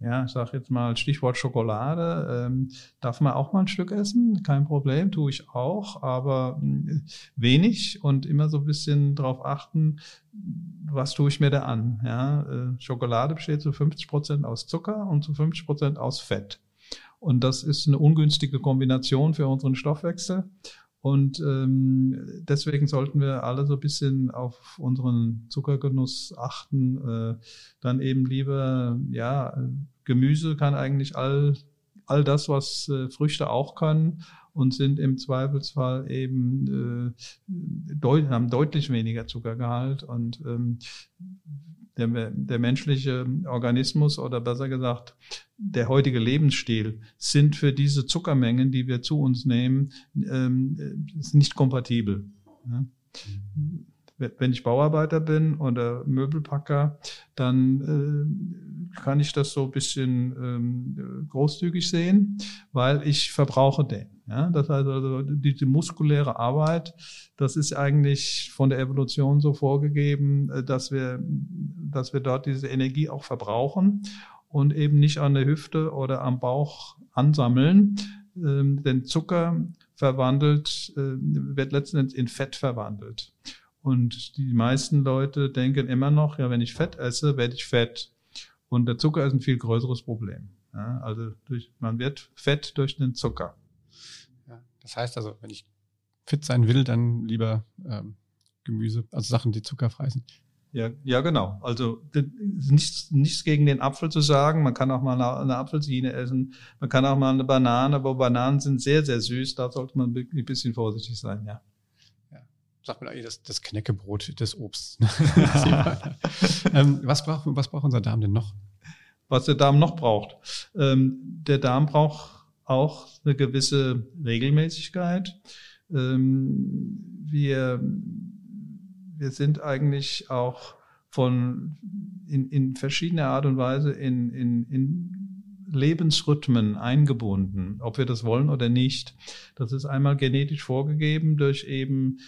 ja, ich sage jetzt mal Stichwort Schokolade. Ähm, darf man auch mal ein Stück essen? Kein Problem, tue ich auch, aber äh, wenig und immer so ein bisschen darauf achten, was tue ich mir da an. Ja, äh, Schokolade besteht zu 50 Prozent aus Zucker und zu 50 Prozent aus Fett. Und das ist eine ungünstige Kombination für unseren Stoffwechsel. Und ähm, deswegen sollten wir alle so ein bisschen auf unseren Zuckergenuss achten. Äh, dann eben lieber, ja, Gemüse kann eigentlich all, all das, was äh, Früchte auch können und sind im Zweifelsfall eben äh, deut haben deutlich weniger Zuckergehalt und ähm, der, der menschliche Organismus oder besser gesagt der heutige Lebensstil sind für diese Zuckermengen, die wir zu uns nehmen, ähm, nicht kompatibel. Ja? Wenn ich Bauarbeiter bin oder Möbelpacker, dann äh, kann ich das so ein bisschen ähm, großzügig sehen, weil ich verbrauche den. Ja? Das heißt also, diese muskuläre Arbeit, das ist eigentlich von der Evolution so vorgegeben, äh, dass wir, dass wir dort diese Energie auch verbrauchen und eben nicht an der Hüfte oder am Bauch ansammeln. Ähm, denn Zucker verwandelt, äh, wird letzten Endes in Fett verwandelt. Und die meisten Leute denken immer noch, ja, wenn ich Fett esse, werde ich fett. Und der Zucker ist ein viel größeres Problem. Ja, also durch, man wird fett durch den Zucker. Ja, das heißt also, wenn ich fit sein will, dann lieber ähm, Gemüse, also Sachen, die zuckerfrei sind. Ja, ja, genau. Also nichts, nichts gegen den Apfel zu sagen. Man kann auch mal eine, eine Apfelsine essen. Man kann auch mal eine Banane, aber Bananen sind sehr, sehr süß. Da sollte man ein bisschen vorsichtig sein, ja sagt man eigentlich das, das Knäckebrot des Obsts. *laughs* *laughs* ähm, was, braucht, was braucht unser Darm denn noch? Was der Darm noch braucht. Ähm, der Darm braucht auch eine gewisse Regelmäßigkeit. Ähm, wir wir sind eigentlich auch von in, in verschiedener Art und Weise in, in, in Lebensrhythmen eingebunden, ob wir das wollen oder nicht. Das ist einmal genetisch vorgegeben durch eben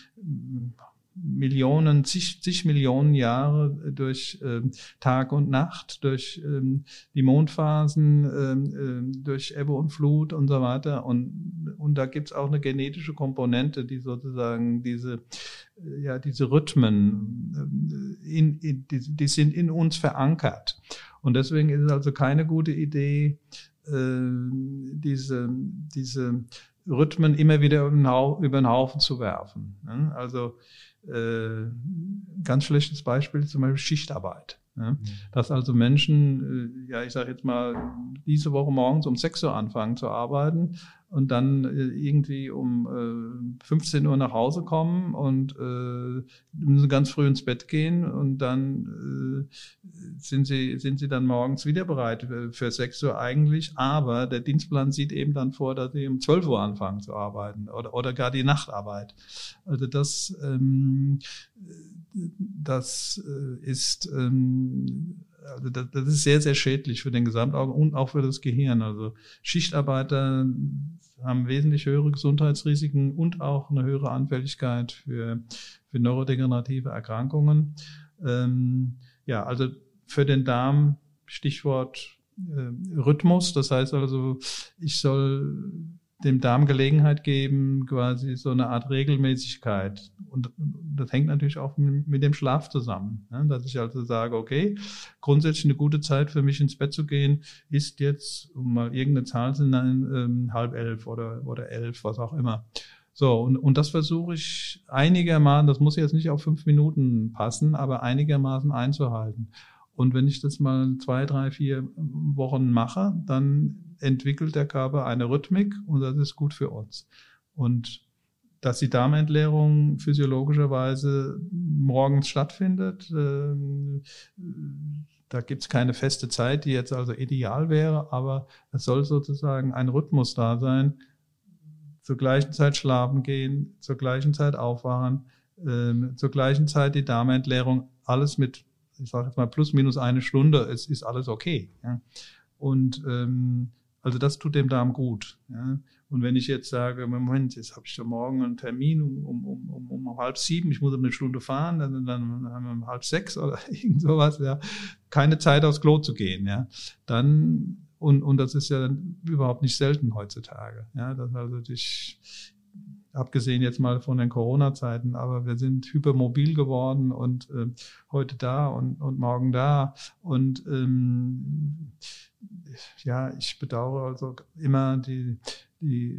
Millionen, zig, zig Millionen Jahre durch ähm, Tag und Nacht, durch ähm, die Mondphasen, ähm, ähm, durch Ebbe und Flut und so weiter. Und, und da gibt's auch eine genetische Komponente, die sozusagen diese, äh, ja, diese Rhythmen, äh, in, in, die, die sind in uns verankert. Und deswegen ist es also keine gute Idee, äh, diese, diese Rhythmen immer wieder über den Haufen zu werfen. Ne? Also äh, ganz schlechtes Beispiel ist zum Beispiel Schichtarbeit. Ja? Mhm. Dass also Menschen, äh, ja, ich sage jetzt mal, diese Woche morgens um 6 Uhr anfangen zu arbeiten und dann äh, irgendwie um äh, 15 Uhr nach Hause kommen und äh, müssen ganz früh ins Bett gehen und dann äh, sind sie sind sie dann morgens wieder bereit für 6 Uhr eigentlich, aber der Dienstplan sieht eben dann vor, dass sie um 12 Uhr anfangen zu arbeiten oder oder gar die Nachtarbeit. Also das ähm, das äh, ist ähm, also das, das ist sehr, sehr schädlich für den Gesamtauge und auch für das Gehirn. Also Schichtarbeiter haben wesentlich höhere Gesundheitsrisiken und auch eine höhere Anfälligkeit für, für neurodegenerative Erkrankungen. Ähm, ja, also für den Darm Stichwort äh, Rhythmus. Das heißt also, ich soll dem Darm Gelegenheit geben, quasi so eine Art Regelmäßigkeit. Und das hängt natürlich auch mit dem Schlaf zusammen. Ne? Dass ich also sage, okay, grundsätzlich eine gute Zeit für mich ins Bett zu gehen, ist jetzt, um mal irgendeine Zahl zu nennen, ähm, halb elf oder, oder elf, was auch immer. So, und, und das versuche ich einigermaßen, das muss jetzt nicht auf fünf Minuten passen, aber einigermaßen einzuhalten. Und wenn ich das mal zwei, drei, vier Wochen mache, dann entwickelt der Körper eine Rhythmik und das ist gut für uns. Und dass die Darmentleerung physiologischerweise morgens stattfindet, äh, da gibt es keine feste Zeit, die jetzt also ideal wäre, aber es soll sozusagen ein Rhythmus da sein, zur gleichen Zeit schlafen gehen, zur gleichen Zeit aufwachen, äh, zur gleichen Zeit die Darmentleerung, alles mit, ich sage jetzt mal plus minus eine Stunde, es ist alles okay. Und ähm, also das tut dem Darm gut. Ja. Und wenn ich jetzt sage, Moment, jetzt habe ich ja morgen einen Termin um, um, um, um, um halb sieben, ich muss um eine Stunde fahren, dann, dann haben wir um halb sechs oder *laughs* irgend sowas, ja, keine Zeit aufs Klo zu gehen, ja, dann und, und das ist ja überhaupt nicht selten heutzutage. Ja, das also ich, abgesehen jetzt mal von den Corona-Zeiten, aber wir sind hypermobil geworden und äh, heute da und, und morgen da und ähm, ja, ich bedauere also immer die, die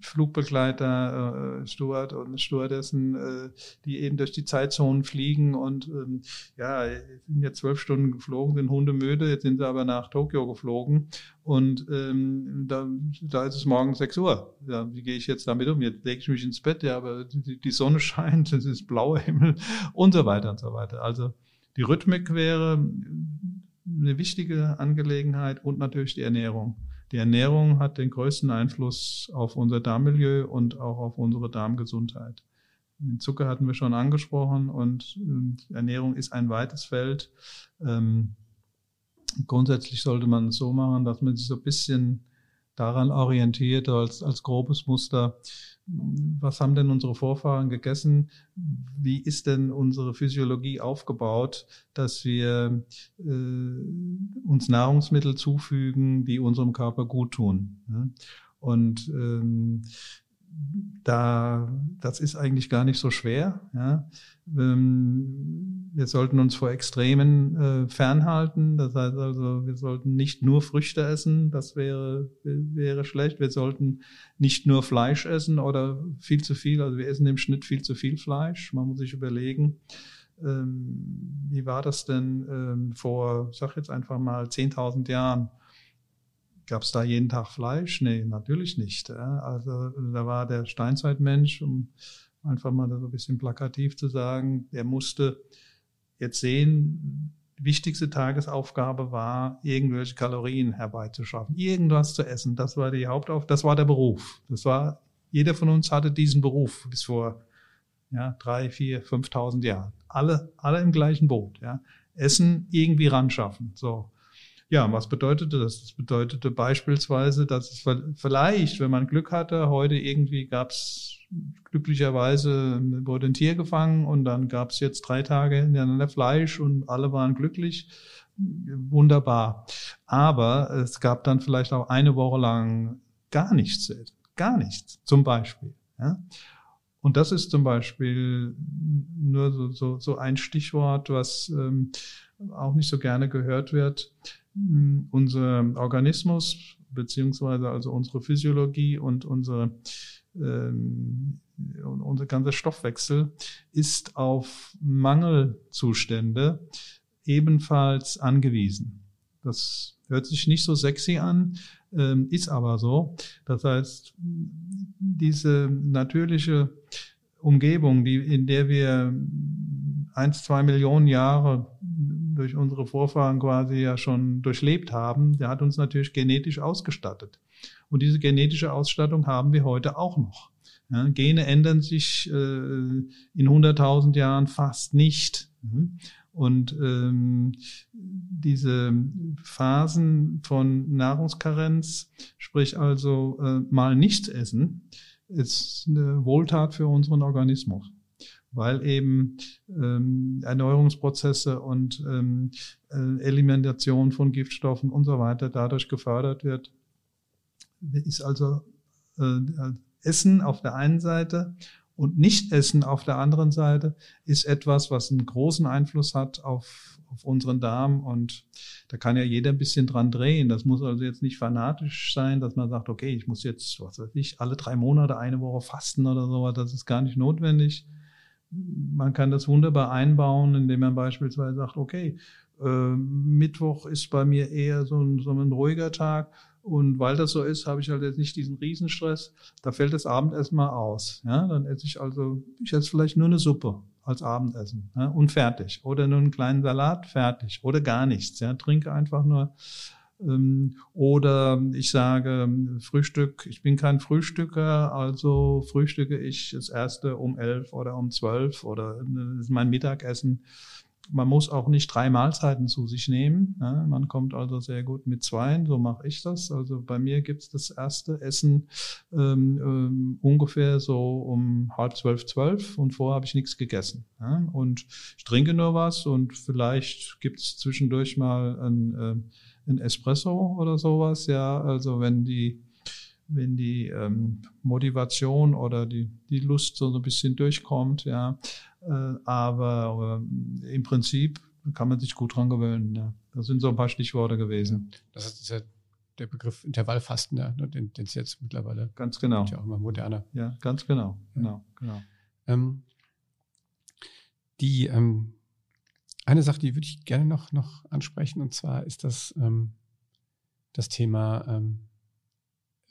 Flugbegleiter, äh, Steward und Stewardessen, äh, die eben durch die Zeitzonen fliegen und ähm, ja, sind jetzt zwölf Stunden geflogen, sind hundemüde, jetzt sind sie aber nach Tokio geflogen und ähm, da, da ist es morgen sechs Uhr. Ja, wie gehe ich jetzt damit um? Jetzt lege ich mich ins Bett, ja, aber die, die Sonne *laughs* scheint, es ist blauer Himmel und so weiter und so weiter. Also die Rhythmik wäre eine wichtige Angelegenheit und natürlich die Ernährung. Die Ernährung hat den größten Einfluss auf unser Darmmilieu und auch auf unsere Darmgesundheit. Den Zucker hatten wir schon angesprochen und Ernährung ist ein weites Feld. Ähm, grundsätzlich sollte man es so machen, dass man sich so ein bisschen daran orientiert als, als grobes Muster, was haben denn unsere Vorfahren gegessen? Wie ist denn unsere Physiologie aufgebaut, dass wir äh, uns Nahrungsmittel zufügen, die unserem Körper gut tun? Ne? Und ähm, da, das ist eigentlich gar nicht so schwer. Ja. Ähm, wir sollten uns vor Extremen äh, fernhalten. Das heißt also, wir sollten nicht nur Früchte essen. Das wäre, wäre schlecht. Wir sollten nicht nur Fleisch essen oder viel zu viel. Also wir essen im Schnitt viel zu viel Fleisch. Man muss sich überlegen, ähm, wie war das denn ähm, vor, sag jetzt einfach mal 10.000 Jahren? Gab es da jeden Tag Fleisch? Nee, natürlich nicht. Also da war der Steinzeitmensch, um einfach mal so ein bisschen plakativ zu sagen, der musste jetzt sehen, die wichtigste Tagesaufgabe war, irgendwelche Kalorien herbeizuschaffen, irgendwas zu essen. Das war die Hauptaufgabe, das war der Beruf. Das war, jeder von uns hatte diesen Beruf bis vor ja, drei, vier, 5.000 Jahren. Alle, alle im gleichen Boot, ja. Essen irgendwie ran schaffen, so. Ja, was bedeutete das? Das bedeutete beispielsweise, dass es vielleicht, wenn man Glück hatte, heute irgendwie gab es glücklicherweise wurde ein Tier gefangen und dann gab es jetzt drei Tage hintereinander Fleisch und alle waren glücklich. Wunderbar. Aber es gab dann vielleicht auch eine Woche lang gar nichts. Gar nichts, zum Beispiel. Ja? Und das ist zum Beispiel nur so, so, so ein Stichwort, was ähm, auch nicht so gerne gehört wird. Unser Organismus beziehungsweise also unsere Physiologie und unsere ähm, unser ganzer Stoffwechsel ist auf Mangelzustände ebenfalls angewiesen. Das hört sich nicht so sexy an, ähm, ist aber so. Das heißt, diese natürliche Umgebung, die, in der wir eins, zwei Millionen Jahre durch unsere Vorfahren quasi ja schon durchlebt haben, der hat uns natürlich genetisch ausgestattet. Und diese genetische Ausstattung haben wir heute auch noch. Ja, Gene ändern sich äh, in 100.000 Jahren fast nicht. Und ähm, diese Phasen von Nahrungskarenz, sprich also äh, mal nichts essen, ist eine Wohltat für unseren Organismus weil eben ähm, Erneuerungsprozesse und ähm, äh, Elimination von Giftstoffen und so weiter dadurch gefördert wird. Ist also äh, Essen auf der einen Seite und Nicht-Essen auf der anderen Seite ist etwas, was einen großen Einfluss hat auf, auf unseren Darm und da kann ja jeder ein bisschen dran drehen. Das muss also jetzt nicht fanatisch sein, dass man sagt, okay, ich muss jetzt, was weiß ich, alle drei Monate eine Woche fasten oder so, das ist gar nicht notwendig man kann das wunderbar einbauen, indem man beispielsweise sagt, okay, äh, Mittwoch ist bei mir eher so ein, so ein ruhiger Tag. Und weil das so ist, habe ich halt jetzt nicht diesen Riesenstress. Da fällt das Abendessen mal aus. Ja, dann esse ich also, ich esse vielleicht nur eine Suppe als Abendessen ja, und fertig. Oder nur einen kleinen Salat, fertig. Oder gar nichts. Ja, trinke einfach nur ähm, oder ich sage Frühstück, ich bin kein Frühstücker, also frühstücke ich das erste um elf oder um zwölf oder ist mein Mittagessen. Man muss auch nicht drei Mahlzeiten zu sich nehmen. Man kommt also sehr gut mit zwei, so mache ich das. Also bei mir gibt's das erste Essen ähm, ähm, ungefähr so um halb zwölf, zwölf und vorher habe ich nichts gegessen. Ja? Und ich trinke nur was und vielleicht gibt's zwischendurch mal ein äh, ein Espresso oder sowas, ja. Also wenn die, wenn die ähm, Motivation oder die, die Lust so ein bisschen durchkommt, ja. Äh, aber äh, im Prinzip kann man sich gut dran gewöhnen. Ja. Das sind so ein paar Stichworte gewesen. Das ist ja der Begriff Intervallfasten, ja, ne, den es jetzt mittlerweile ganz genau. ja auch immer moderner. Ja, ganz genau, genau, genau. Ähm, die ähm, eine Sache, die würde ich gerne noch, noch ansprechen, und zwar ist das ähm, das Thema ähm,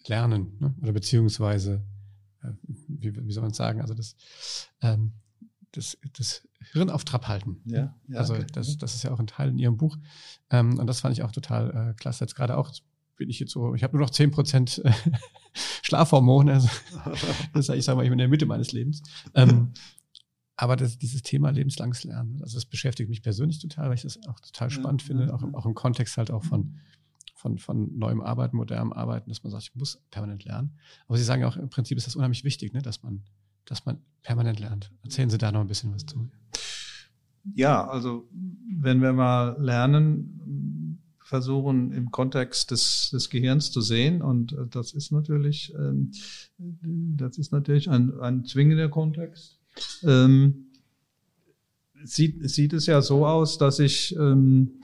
Lernen ne? oder beziehungsweise, äh, wie, wie soll man sagen, also das, ähm, das, das Hirn auf Trab halten. Ja, ja also okay. das, das ist ja auch ein Teil in Ihrem Buch. Ähm, und das fand ich auch total äh, klasse. Jetzt gerade auch bin ich jetzt so, ich habe nur noch zehn Prozent äh, *laughs* Schlafhormone. Also, *laughs* das, ich sage mal, ich bin in der Mitte meines Lebens. Ähm, *laughs* aber das, dieses Thema lebenslanges Lernen, also das beschäftigt mich persönlich total, weil ich das auch total spannend ja, finde, ja, auch, im, auch im Kontext halt auch von, von, von neuem Arbeiten, modernem Arbeiten, dass man sagt, ich muss permanent lernen. Aber Sie sagen ja auch, im Prinzip ist das unheimlich wichtig, ne, dass man, dass man permanent lernt. Erzählen Sie da noch ein bisschen was zu. Ja, also wenn wir mal lernen, versuchen im Kontext des, des Gehirns zu sehen und äh, das ist natürlich, ähm, das ist natürlich ein, ein zwingender Kontext ähm, sieht, sieht es ja so aus, dass ich ähm,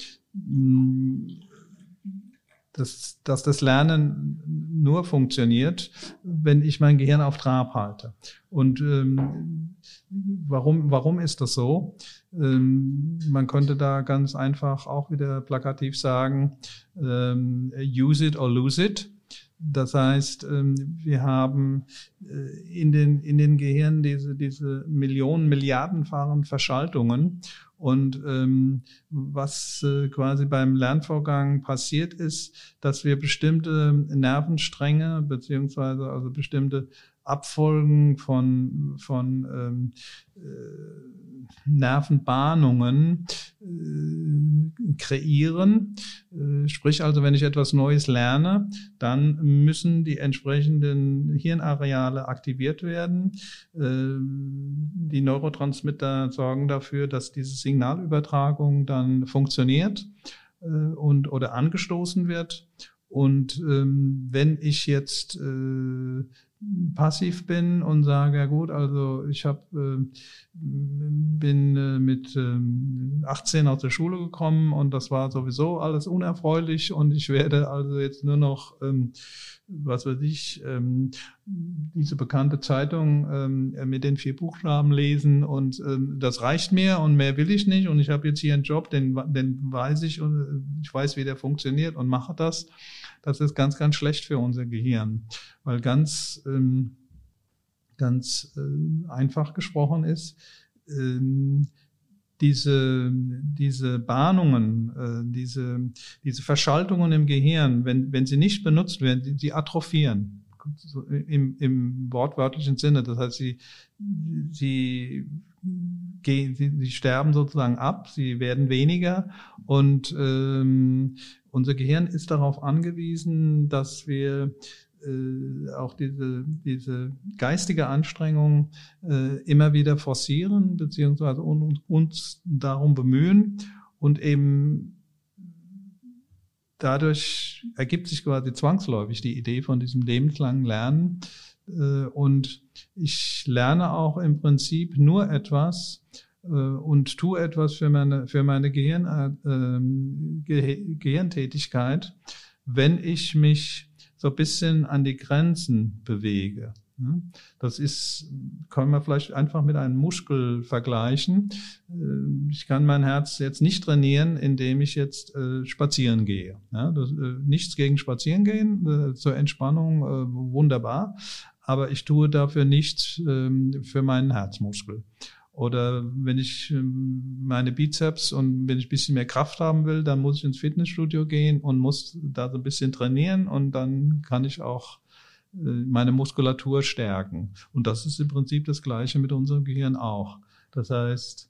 dass, dass das Lernen nur funktioniert, wenn ich mein Gehirn auf Trab halte. Und ähm, warum, warum ist das so? Ähm, man könnte da ganz einfach auch wieder plakativ sagen, ähm, use it or lose it. Das heißt, ähm, wir haben äh, in den, in den Gehirnen diese, diese Millionen, Milliardenfachen Verschaltungen. Und ähm, was äh, quasi beim Lernvorgang passiert ist, dass wir bestimmte Nervenstränge beziehungsweise also bestimmte Abfolgen von, von ähm, äh, Nervenbahnungen äh, kreieren. Äh, sprich also, wenn ich etwas Neues lerne, dann müssen die entsprechenden Hirnareale aktiviert werden. Äh, die Neurotransmitter sorgen dafür, dass diese Signalübertragung dann funktioniert äh, und oder angestoßen wird. Und ähm, wenn ich jetzt äh, passiv bin und sage, ja gut, also ich hab, äh, bin äh, mit äh, 18 aus der Schule gekommen und das war sowieso alles unerfreulich und ich werde also jetzt nur noch, ähm, was weiß ich, ähm, diese bekannte Zeitung ähm, mit den vier Buchstaben lesen und ähm, das reicht mir und mehr will ich nicht und ich habe jetzt hier einen Job, den, den weiß ich und äh, ich weiß, wie der funktioniert und mache das. Das ist ganz, ganz schlecht für unser Gehirn, weil ganz, ähm, ganz äh, einfach gesprochen ist, ähm, diese, diese Bahnungen, äh, diese, diese Verschaltungen im Gehirn, wenn, wenn sie nicht benutzt werden, die atrophieren. Im, im wortwörtlichen Sinne. Das heißt, sie, sie gehen, sie, sie sterben sozusagen ab, sie werden weniger und ähm, unser Gehirn ist darauf angewiesen, dass wir äh, auch diese, diese geistige Anstrengung äh, immer wieder forcieren, beziehungsweise un, uns darum bemühen und eben dadurch ergibt sich quasi zwangsläufig die Idee von diesem lebenslangen Lernen. Äh, und ich lerne auch im Prinzip nur etwas, äh, und tue etwas für meine, für meine Gehirn, äh, Ge Gehirntätigkeit, wenn ich mich so ein bisschen an die Grenzen bewege. Das ist, kann man vielleicht einfach mit einem Muskel vergleichen. Äh, ich kann mein Herz jetzt nicht trainieren, indem ich jetzt äh, spazieren gehe. Äh, nichts gegen Spazieren gehen, zur Entspannung wunderbar, aber ich tue dafür nichts ähm, für meinen Herzmuskel. Oder wenn ich ähm, meine Bizeps und wenn ich ein bisschen mehr Kraft haben will, dann muss ich ins Fitnessstudio gehen und muss da so ein bisschen trainieren und dann kann ich auch äh, meine Muskulatur stärken. Und das ist im Prinzip das Gleiche mit unserem Gehirn auch. Das heißt,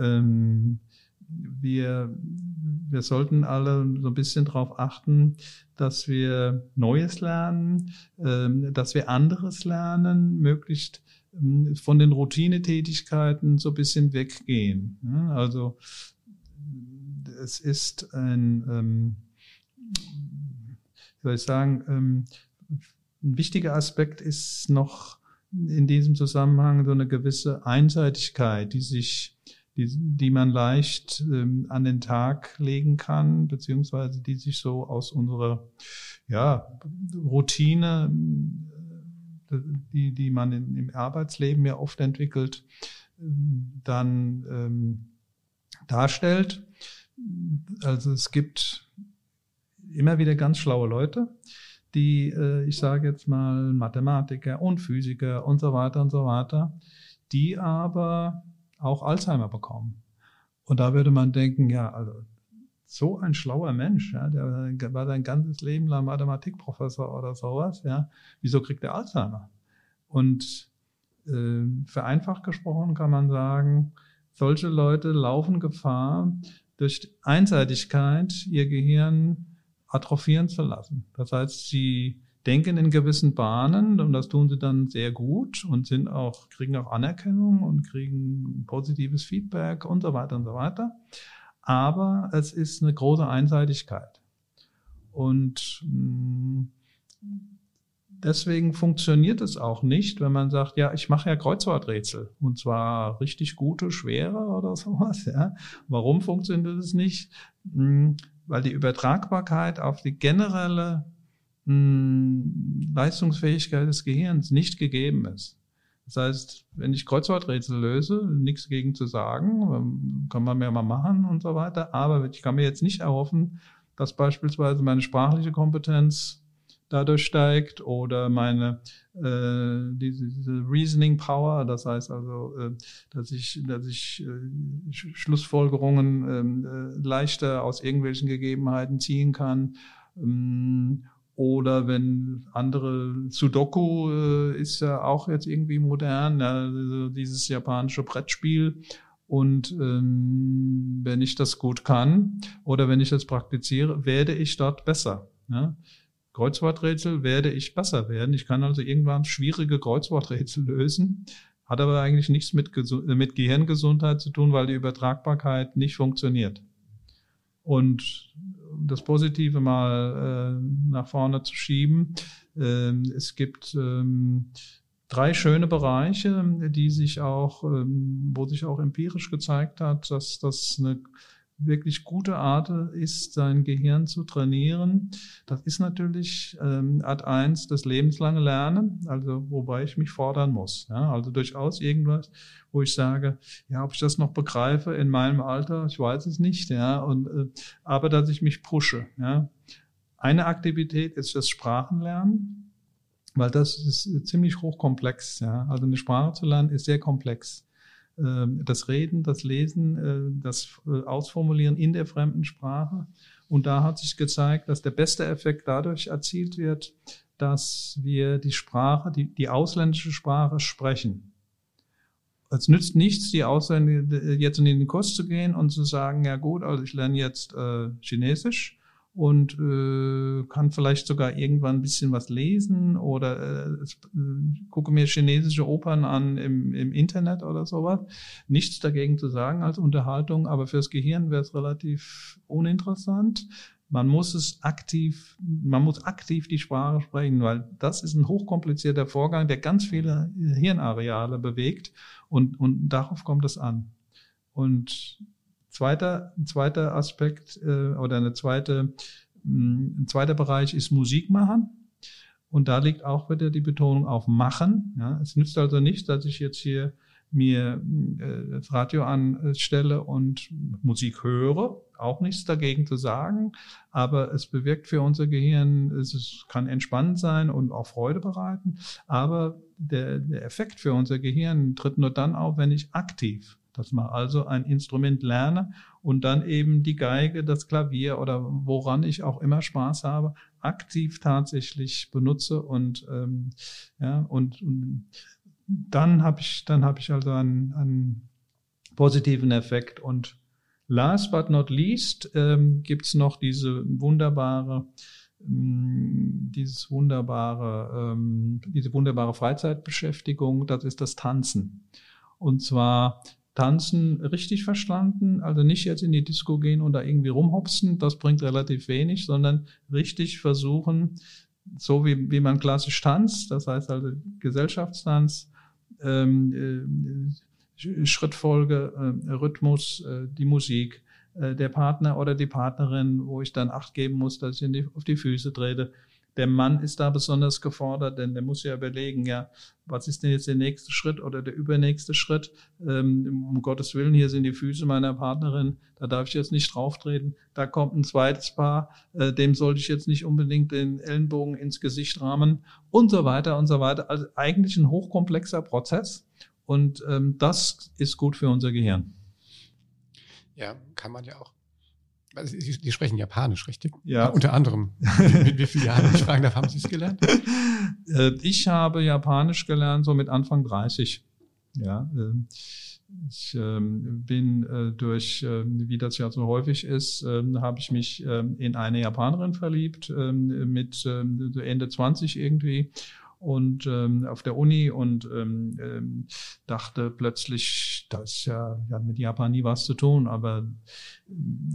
ähm, wir, wir sollten alle so ein bisschen darauf achten, dass wir Neues lernen, ähm, dass wir anderes lernen, möglichst von den Routinetätigkeiten so ein bisschen weggehen. Also es ist ein, ähm, soll ich sagen, ähm, ein wichtiger Aspekt ist noch in diesem Zusammenhang so eine gewisse Einseitigkeit, die sich, die, die man leicht ähm, an den Tag legen kann, beziehungsweise die sich so aus unserer ja, Routine die, die man in, im Arbeitsleben ja oft entwickelt, dann ähm, darstellt. Also es gibt immer wieder ganz schlaue Leute, die, äh, ich sage jetzt mal, Mathematiker und Physiker und so weiter und so weiter, die aber auch Alzheimer bekommen. Und da würde man denken, ja, also so ein schlauer Mensch, ja, der war sein ganzes Leben lang Mathematikprofessor oder sowas, ja, wieso kriegt er Alzheimer? Und äh, vereinfacht gesprochen kann man sagen, solche Leute laufen Gefahr, durch Einseitigkeit ihr Gehirn atrophieren zu lassen. Das heißt, sie denken in gewissen Bahnen und das tun sie dann sehr gut und sind auch, kriegen auch Anerkennung und kriegen positives Feedback und so weiter und so weiter aber es ist eine große Einseitigkeit. Und mm, deswegen funktioniert es auch nicht, wenn man sagt, ja, ich mache ja Kreuzworträtsel und zwar richtig gute, schwere oder *laughs* sowas. Ja. Warum funktioniert es nicht? Mm, weil die Übertragbarkeit auf die generelle mm, Leistungsfähigkeit des Gehirns nicht gegeben ist. Das heißt, wenn ich Kreuzworträtsel löse, nichts gegen zu sagen, ähm, kann man mehr mal machen und so weiter. Aber ich kann mir jetzt nicht erhoffen, dass beispielsweise meine sprachliche Kompetenz dadurch steigt oder meine äh, diese, diese Reasoning Power, das heißt also, äh, dass ich, dass ich äh, Schlussfolgerungen ähm, äh, leichter aus irgendwelchen Gegebenheiten ziehen kann. Ähm, Oder wenn andere Sudoku äh, ist ja auch jetzt irgendwie modern, ja, also dieses japanische Brettspiel. Und ähm, wenn ich das gut kann oder wenn ich das praktiziere, werde ich dort besser. Ja? Kreuzworträtsel werde ich besser werden. Ich kann also irgendwann schwierige Kreuzworträtsel lösen, hat aber eigentlich nichts mit, mit Gehirngesundheit zu tun, weil die Übertragbarkeit nicht funktioniert. Und das Positive mal äh, nach vorne zu schieben, äh, es gibt ähm, drei schöne Bereiche, die sich auch, ähm, wo sich auch empirisch gezeigt hat, dass das eine wirklich gute Art ist, sein Gehirn zu trainieren. Das ist natürlich ähm, Art 1 das lebenslange Lernen, also wobei ich mich fordern muss. Ja? Also durchaus irgendwas, wo ich sage, ja, ob ich das noch begreife in meinem Alter, ich weiß es nicht, ja, und, äh, aber dass ich mich pushe. Ja? Eine Aktivität ist das Sprachenlernen, weil das ist ziemlich hochkomplex. Ja? Also eine Sprache zu lernen ist sehr komplex. Ähm, das Reden, das Lesen, äh, das äh, Ausformulieren in der fremden Sprache. Und da hat sich gezeigt, dass der beste Effekt dadurch erzielt wird, dass wir die Sprache, die, die ausländische Sprache sprechen. Es nützt nichts, die Ausländer jetzt in den Kurs zu gehen und zu sagen, ja gut, also ich lerne jetzt äh, Chinesisch und äh, kann vielleicht sogar irgendwann ein bisschen was lesen oder äh, äh, gucke mir chinesische Opern an im, im Internet oder sowas. Nichts dagegen zu sagen als Unterhaltung, aber fürs Gehirn wäre es relativ uninteressant. Man muss es aktiv, man muss aktiv die Sprache sprechen, weil das ist ein hochkomplizierter Vorgang, der ganz viele Hirnareale bewegt und, und darauf kommt es an. Und Zweiter, ein zweiter Aspekt äh, oder eine zweite, mh, hm, ein zweiter Bereich ist Musik machen. Und da liegt auch wieder die Betonung auf machen. Ja, es nützt also nicht, dass ich jetzt hier mir äh, das Radio anstelle und Musik höre. Auch nichts dagegen zu sagen. Aber es bewirkt für unser Gehirn, es kann entspannend sein und auch Freude bereiten. Aber der, der Effekt für unser Gehirn tritt nur dann auf, wenn ich aktiv dass man also ein Instrument lerne und dann eben die Geige, das Klavier oder woran ich auch immer Spaß habe, aktiv tatsächlich benutze und ähm, ja und, und dann habe ich dann habe ich also einen, einen positiven Effekt und last but not least ähm, gibt's noch diese wunderbare ähm, dieses wunderbare, ähm, diese wunderbare Freizeitbeschäftigung, das ist das Tanzen. Und zwar Tanzen richtig verstanden, also nicht jetzt in die Disco gehen und da irgendwie rumhopsen, das bringt relativ wenig, sondern richtig versuchen, so wie, wie man klassisch tanzt, das heißt also Gesellschaftstanz, ähm, äh, Schrittfolge, äh, Rhythmus, äh, die Musik, äh, der Partner oder die Partnerin, wo ich dann Acht geben muss, dass ich die, auf die Füße trete, der Mann ist da besonders gefordert, denn der muss ja überlegen, ja, was ist denn jetzt der nächste Schritt oder der übernächste Schritt? Ähm, um Gottes Willen, hier sind die Füße meiner Partnerin, da darf ich jetzt nicht drauftreten. Da kommt ein zweites Paar, äh, dem sollte ich jetzt nicht unbedingt den Ellenbogen ins Gesicht rahmen und so weiter und so weiter. Also eigentlich ein hochkomplexer Prozess und ähm, das ist gut für unser Gehirn. Ja, kann man ja auch also Sie, Sie, sprechen Japanisch, richtig? Ja. Unter anderem. Mit wie vielen Jahren, ich fragen darf, haben Sie es gelernt? *laughs* Äh, ich habe Japanisch gelernt, so mit Anfang 30. Ja. Ähm, ich ähm, bin äh, durch, ähm, wie das ja so häufig ist, habe ich mich in eine Japanerin verliebt, mit Ende 20 irgendwie und ähm, auf der Uni und ähm, ähm, dachte plötzlich, das ja, ja mit Japan nie was zu tun, aber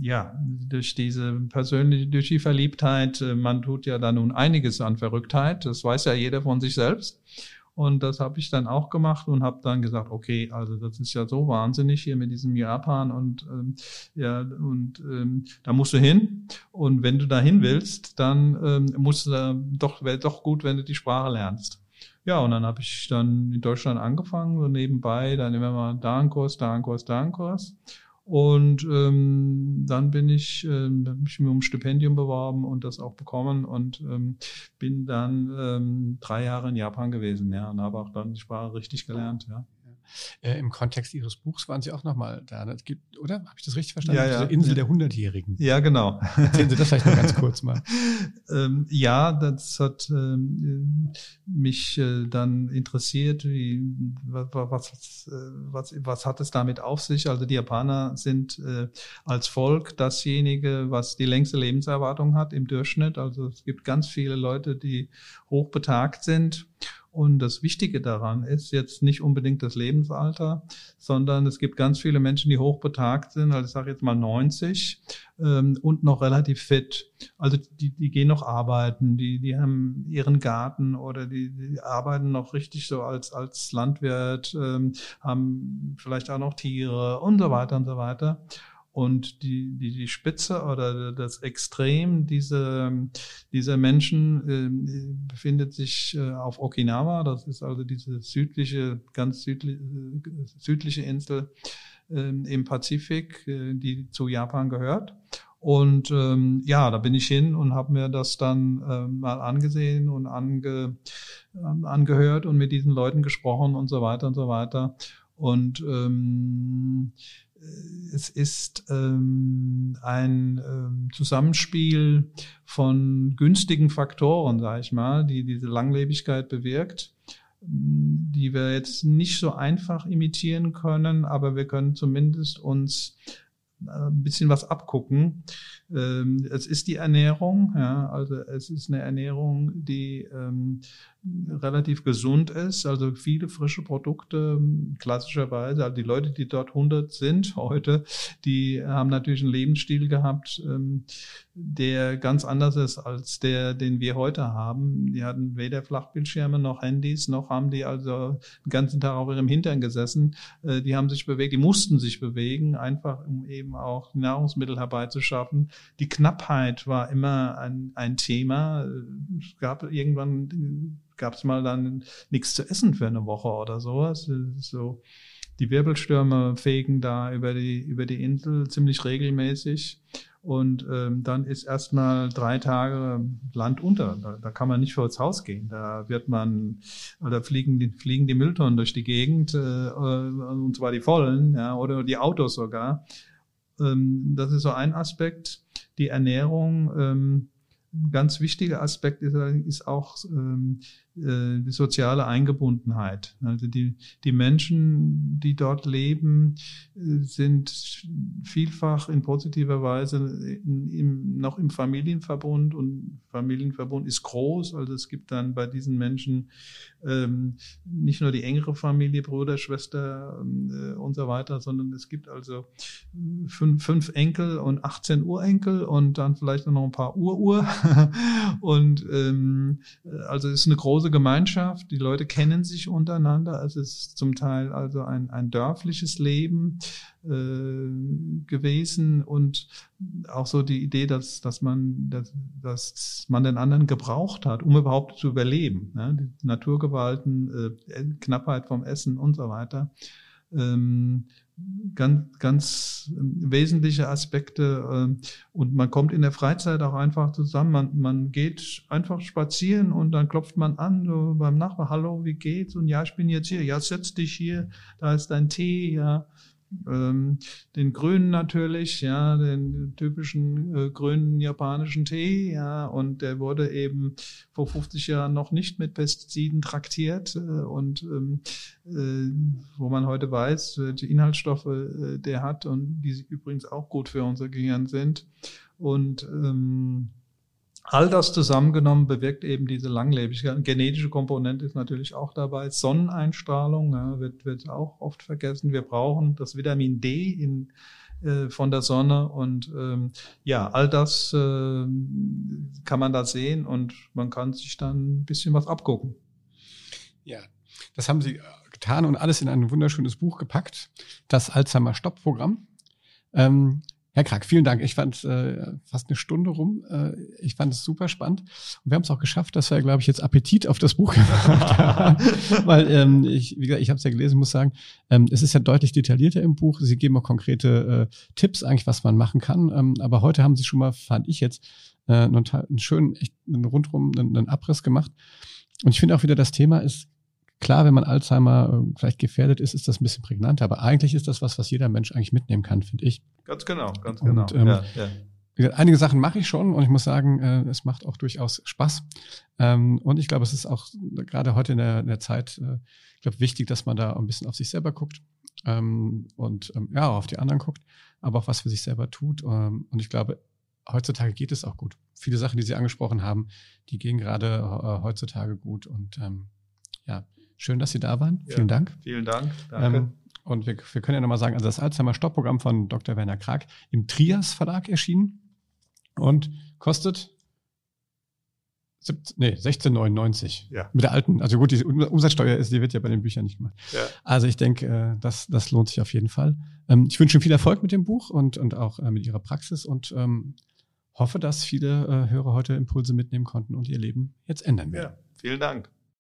ja, durch diese persönliche, durch die Verliebtheit, äh, man tut ja da nun einiges an Verrücktheit, das weiß ja jeder von sich selbst. Und das habe ich dann auch gemacht und habe dann gesagt, okay, also das ist ja so wahnsinnig hier mit diesem Japan und ähm, ja und ähm, da musst du hin. Und wenn du da hin willst, dann ähm, musst du da doch wäre doch gut, wenn du die Sprache lernst. Ja, und dann habe ich dann in Deutschland angefangen, so nebenbei, dann immer mal da ein Kurs, da ein Kurs, da ein Kurs. Und ähm, dann bin ich, ähm, habe ich mir um ein Stipendium beworben und das auch bekommen und ähm, bin dann ähm, drei Jahre in Japan gewesen, ja, und habe auch dann die Sprache richtig gelernt, ja. Äh, Im Kontext Ihres Buchs waren Sie auch nochmal da, das gibt, oder? Habe ich das richtig verstanden? Ja, ja. Diese Insel der Hundertjährigen. Ja, genau. Erzählen Sie das vielleicht noch ganz kurz mal. *laughs* ähm, ja, das hat ähm, mich äh, dann interessiert, wie, was, was, was, was hat es damit auf sich? Also die Japaner sind äh, als Volk dasjenige, was die längste Lebenserwartung hat im Durchschnitt. Also es gibt ganz viele Leute, die hochbetagt sind. Und das Wichtige daran ist jetzt nicht unbedingt das Lebensalter, sondern es gibt ganz viele Menschen, die hochbetagt sind, also ich sage jetzt mal 90 ähm, und noch relativ fit. Also die, die gehen noch arbeiten, die, die haben ihren Garten oder die, die arbeiten noch richtig so als, als Landwirt, ähm, haben vielleicht auch noch Tiere und so weiter und so weiter. Und die, die, die Spitze oder das Extrem dieser, dieser Menschen äh, befindet sich äh, auf Okinawa. Das ist also diese südliche, ganz südliche, südliche Insel äh, im Pazifik, äh, die zu Japan gehört. Und ähm, ja, da bin ich hin und habe mir das dann äh, mal angesehen und ange, äh, angehört und mit diesen Leuten gesprochen und so weiter und so weiter. Und ähm, es ist ähm, ein ähm, Zusammenspiel von günstigen Faktoren, sage ich mal, die diese Langlebigkeit bewirkt, die wir jetzt nicht so einfach imitieren können, aber wir können zumindest uns ein bisschen was abgucken. Ähm, es ist die Ernährung, ja, also es ist eine Ernährung, die ähm, relativ gesund ist, also viele frische Produkte, klassischerweise, also die Leute, die dort 100 sind heute, die haben natürlich einen Lebensstil gehabt, ähm, der ganz anders ist als der, den wir heute haben. Die hatten weder Flachbildschirme noch Handys, noch haben die also den ganzen Tag auf ihrem Hintern gesessen. Äh, die haben sich bewegt, die mussten sich bewegen, einfach um eben auch Nahrungsmittel herbeizuschaffen. Die Knappheit war immer ein, ein Thema. Es gab irgendwann gab es mal dann nichts zu essen für eine Woche oder sowas. So die Wirbelstürme fegen da über die über die Insel ziemlich regelmäßig und ähm, dann ist erstmal drei Tage Land unter. Da, da kann man nicht vor das Haus gehen. Da wird man, oder fliegen die, fliegen die Mülltonnen durch die Gegend, äh, und zwar die vollen, ja, oder die Autos sogar. Ähm, das ist so ein Aspekt. Die Ernährung, ähm, ein ganz wichtiger Aspekt ist, ist auch ähm, äh, die soziale Eingebundenheit. Also die, die Menschen, die dort leben, äh, sind vielfach in positiver Weise in, im, noch im Familienverbund und Familienverbund ist groß. Also es gibt dann bei diesen Menschen ähm, nicht nur die engere Familie, Bruder, Schwester äh, und so weiter, sondern es gibt also fünf, fünf Enkel und 18 Urenkel und dann vielleicht noch ein paar Urur. *laughs* und ähm, also es ist eine große Gemeinschaft, die Leute kennen sich untereinander. Es ist zum Teil also ein, ein dörfliches Leben äh, gewesen und auch so die Idee, dass, dass man, dass, dass man den anderen gebraucht hat, um überhaupt zu überleben. Ne? Naturgewalten, äh, Knappheit vom Essen und so weiter. Ähm, ganz, ganz wesentliche Aspekte. Äh, und man kommt in der Freizeit auch einfach zusammen. Man, man geht einfach spazieren und dann klopft man an so beim Nachbar, hallo, wie geht's? Und ja, ich bin jetzt hier. Ja, setz dich hier, da ist dein Tee, ja ähm, den grünen natürlich, ja, den typischen äh, grünen japanischen Tee, ja, und der wurde eben vor 50 Jahren noch nicht mit Pestiziden traktiert äh, und ähm, äh, wo man heute weiß, welche Inhaltsstoffe äh, der hat und die übrigens auch gut für unser Gehirn sind. Und ähm, All das zusammengenommen bewirkt eben diese Langlebigkeit. Genetische Komponente ist natürlich auch dabei. Sonneneinstrahlung ja, wird, wird auch oft vergessen. Wir brauchen das Vitamin D in, äh, von der Sonne und ähm, ja, all das äh, kann man da sehen und man kann sich dann ein bisschen was abgucken. Ja, das haben Sie getan und alles in ein wunderschönes Buch gepackt. Das Alzheimer Stopp-Programm. Ähm, Herr Krak, vielen Dank. Ich fand äh, fast eine Stunde rum. Äh, ich fand es super spannend. Und wir haben es auch geschafft, dass wir, glaube ich, jetzt Appetit auf das Buch gemacht haben. *laughs* Weil, ähm, ich, wie gesagt, ich habe es ja gelesen, muss sagen, ähm, es ist ja deutlich detaillierter im Buch. Sie geben auch konkrete äh, Tipps eigentlich, was man machen kann. Ähm, aber heute haben Sie schon mal, fand ich jetzt, äh, einen, einen schönen, echt einen rundrum einen, einen Abriss gemacht. Und ich finde auch wieder, das Thema ist Klar, wenn man Alzheimer äh, vielleicht gefährdet ist, ist das ein bisschen prägnanter, aber eigentlich ist das was, was jeder Mensch eigentlich mitnehmen kann, finde ich. Ganz genau, ganz genau. Und, ähm, ja, ja. Einige Sachen mache ich schon und ich muss sagen, äh, es macht auch durchaus Spaß. Ähm, und ich glaube, es ist auch gerade heute in der, in der Zeit, äh, ich glaube, wichtig, dass man da ein bisschen auf sich selber guckt ähm, und ähm, ja, auch auf die anderen guckt, aber auch was für sich selber tut. Ähm, und ich glaube, heutzutage geht es auch gut. Viele Sachen, die Sie angesprochen haben, die gehen gerade äh, heutzutage gut. Und ähm, ja, schön, dass Sie da waren. Ja, vielen Dank. Vielen Dank. Danke. Ähm, und wir, wir können ja nochmal sagen, also das Alzheimer-Stoppprogramm von Dr. Werner Krag im Trias Verlag erschienen und kostet 17, nee, 16,99. Ja. Mit der alten, also gut, die Umsatzsteuer ist, die wird ja bei den Büchern nicht gemacht. Ja. Also ich denke, äh, das, das lohnt sich auf jeden Fall. Ähm, ich wünsche Ihnen viel Erfolg mit dem Buch und, und auch äh, mit Ihrer Praxis und ähm, hoffe, dass viele äh, Hörer heute Impulse mitnehmen konnten und ihr Leben jetzt ändern werden. Ja, vielen Dank.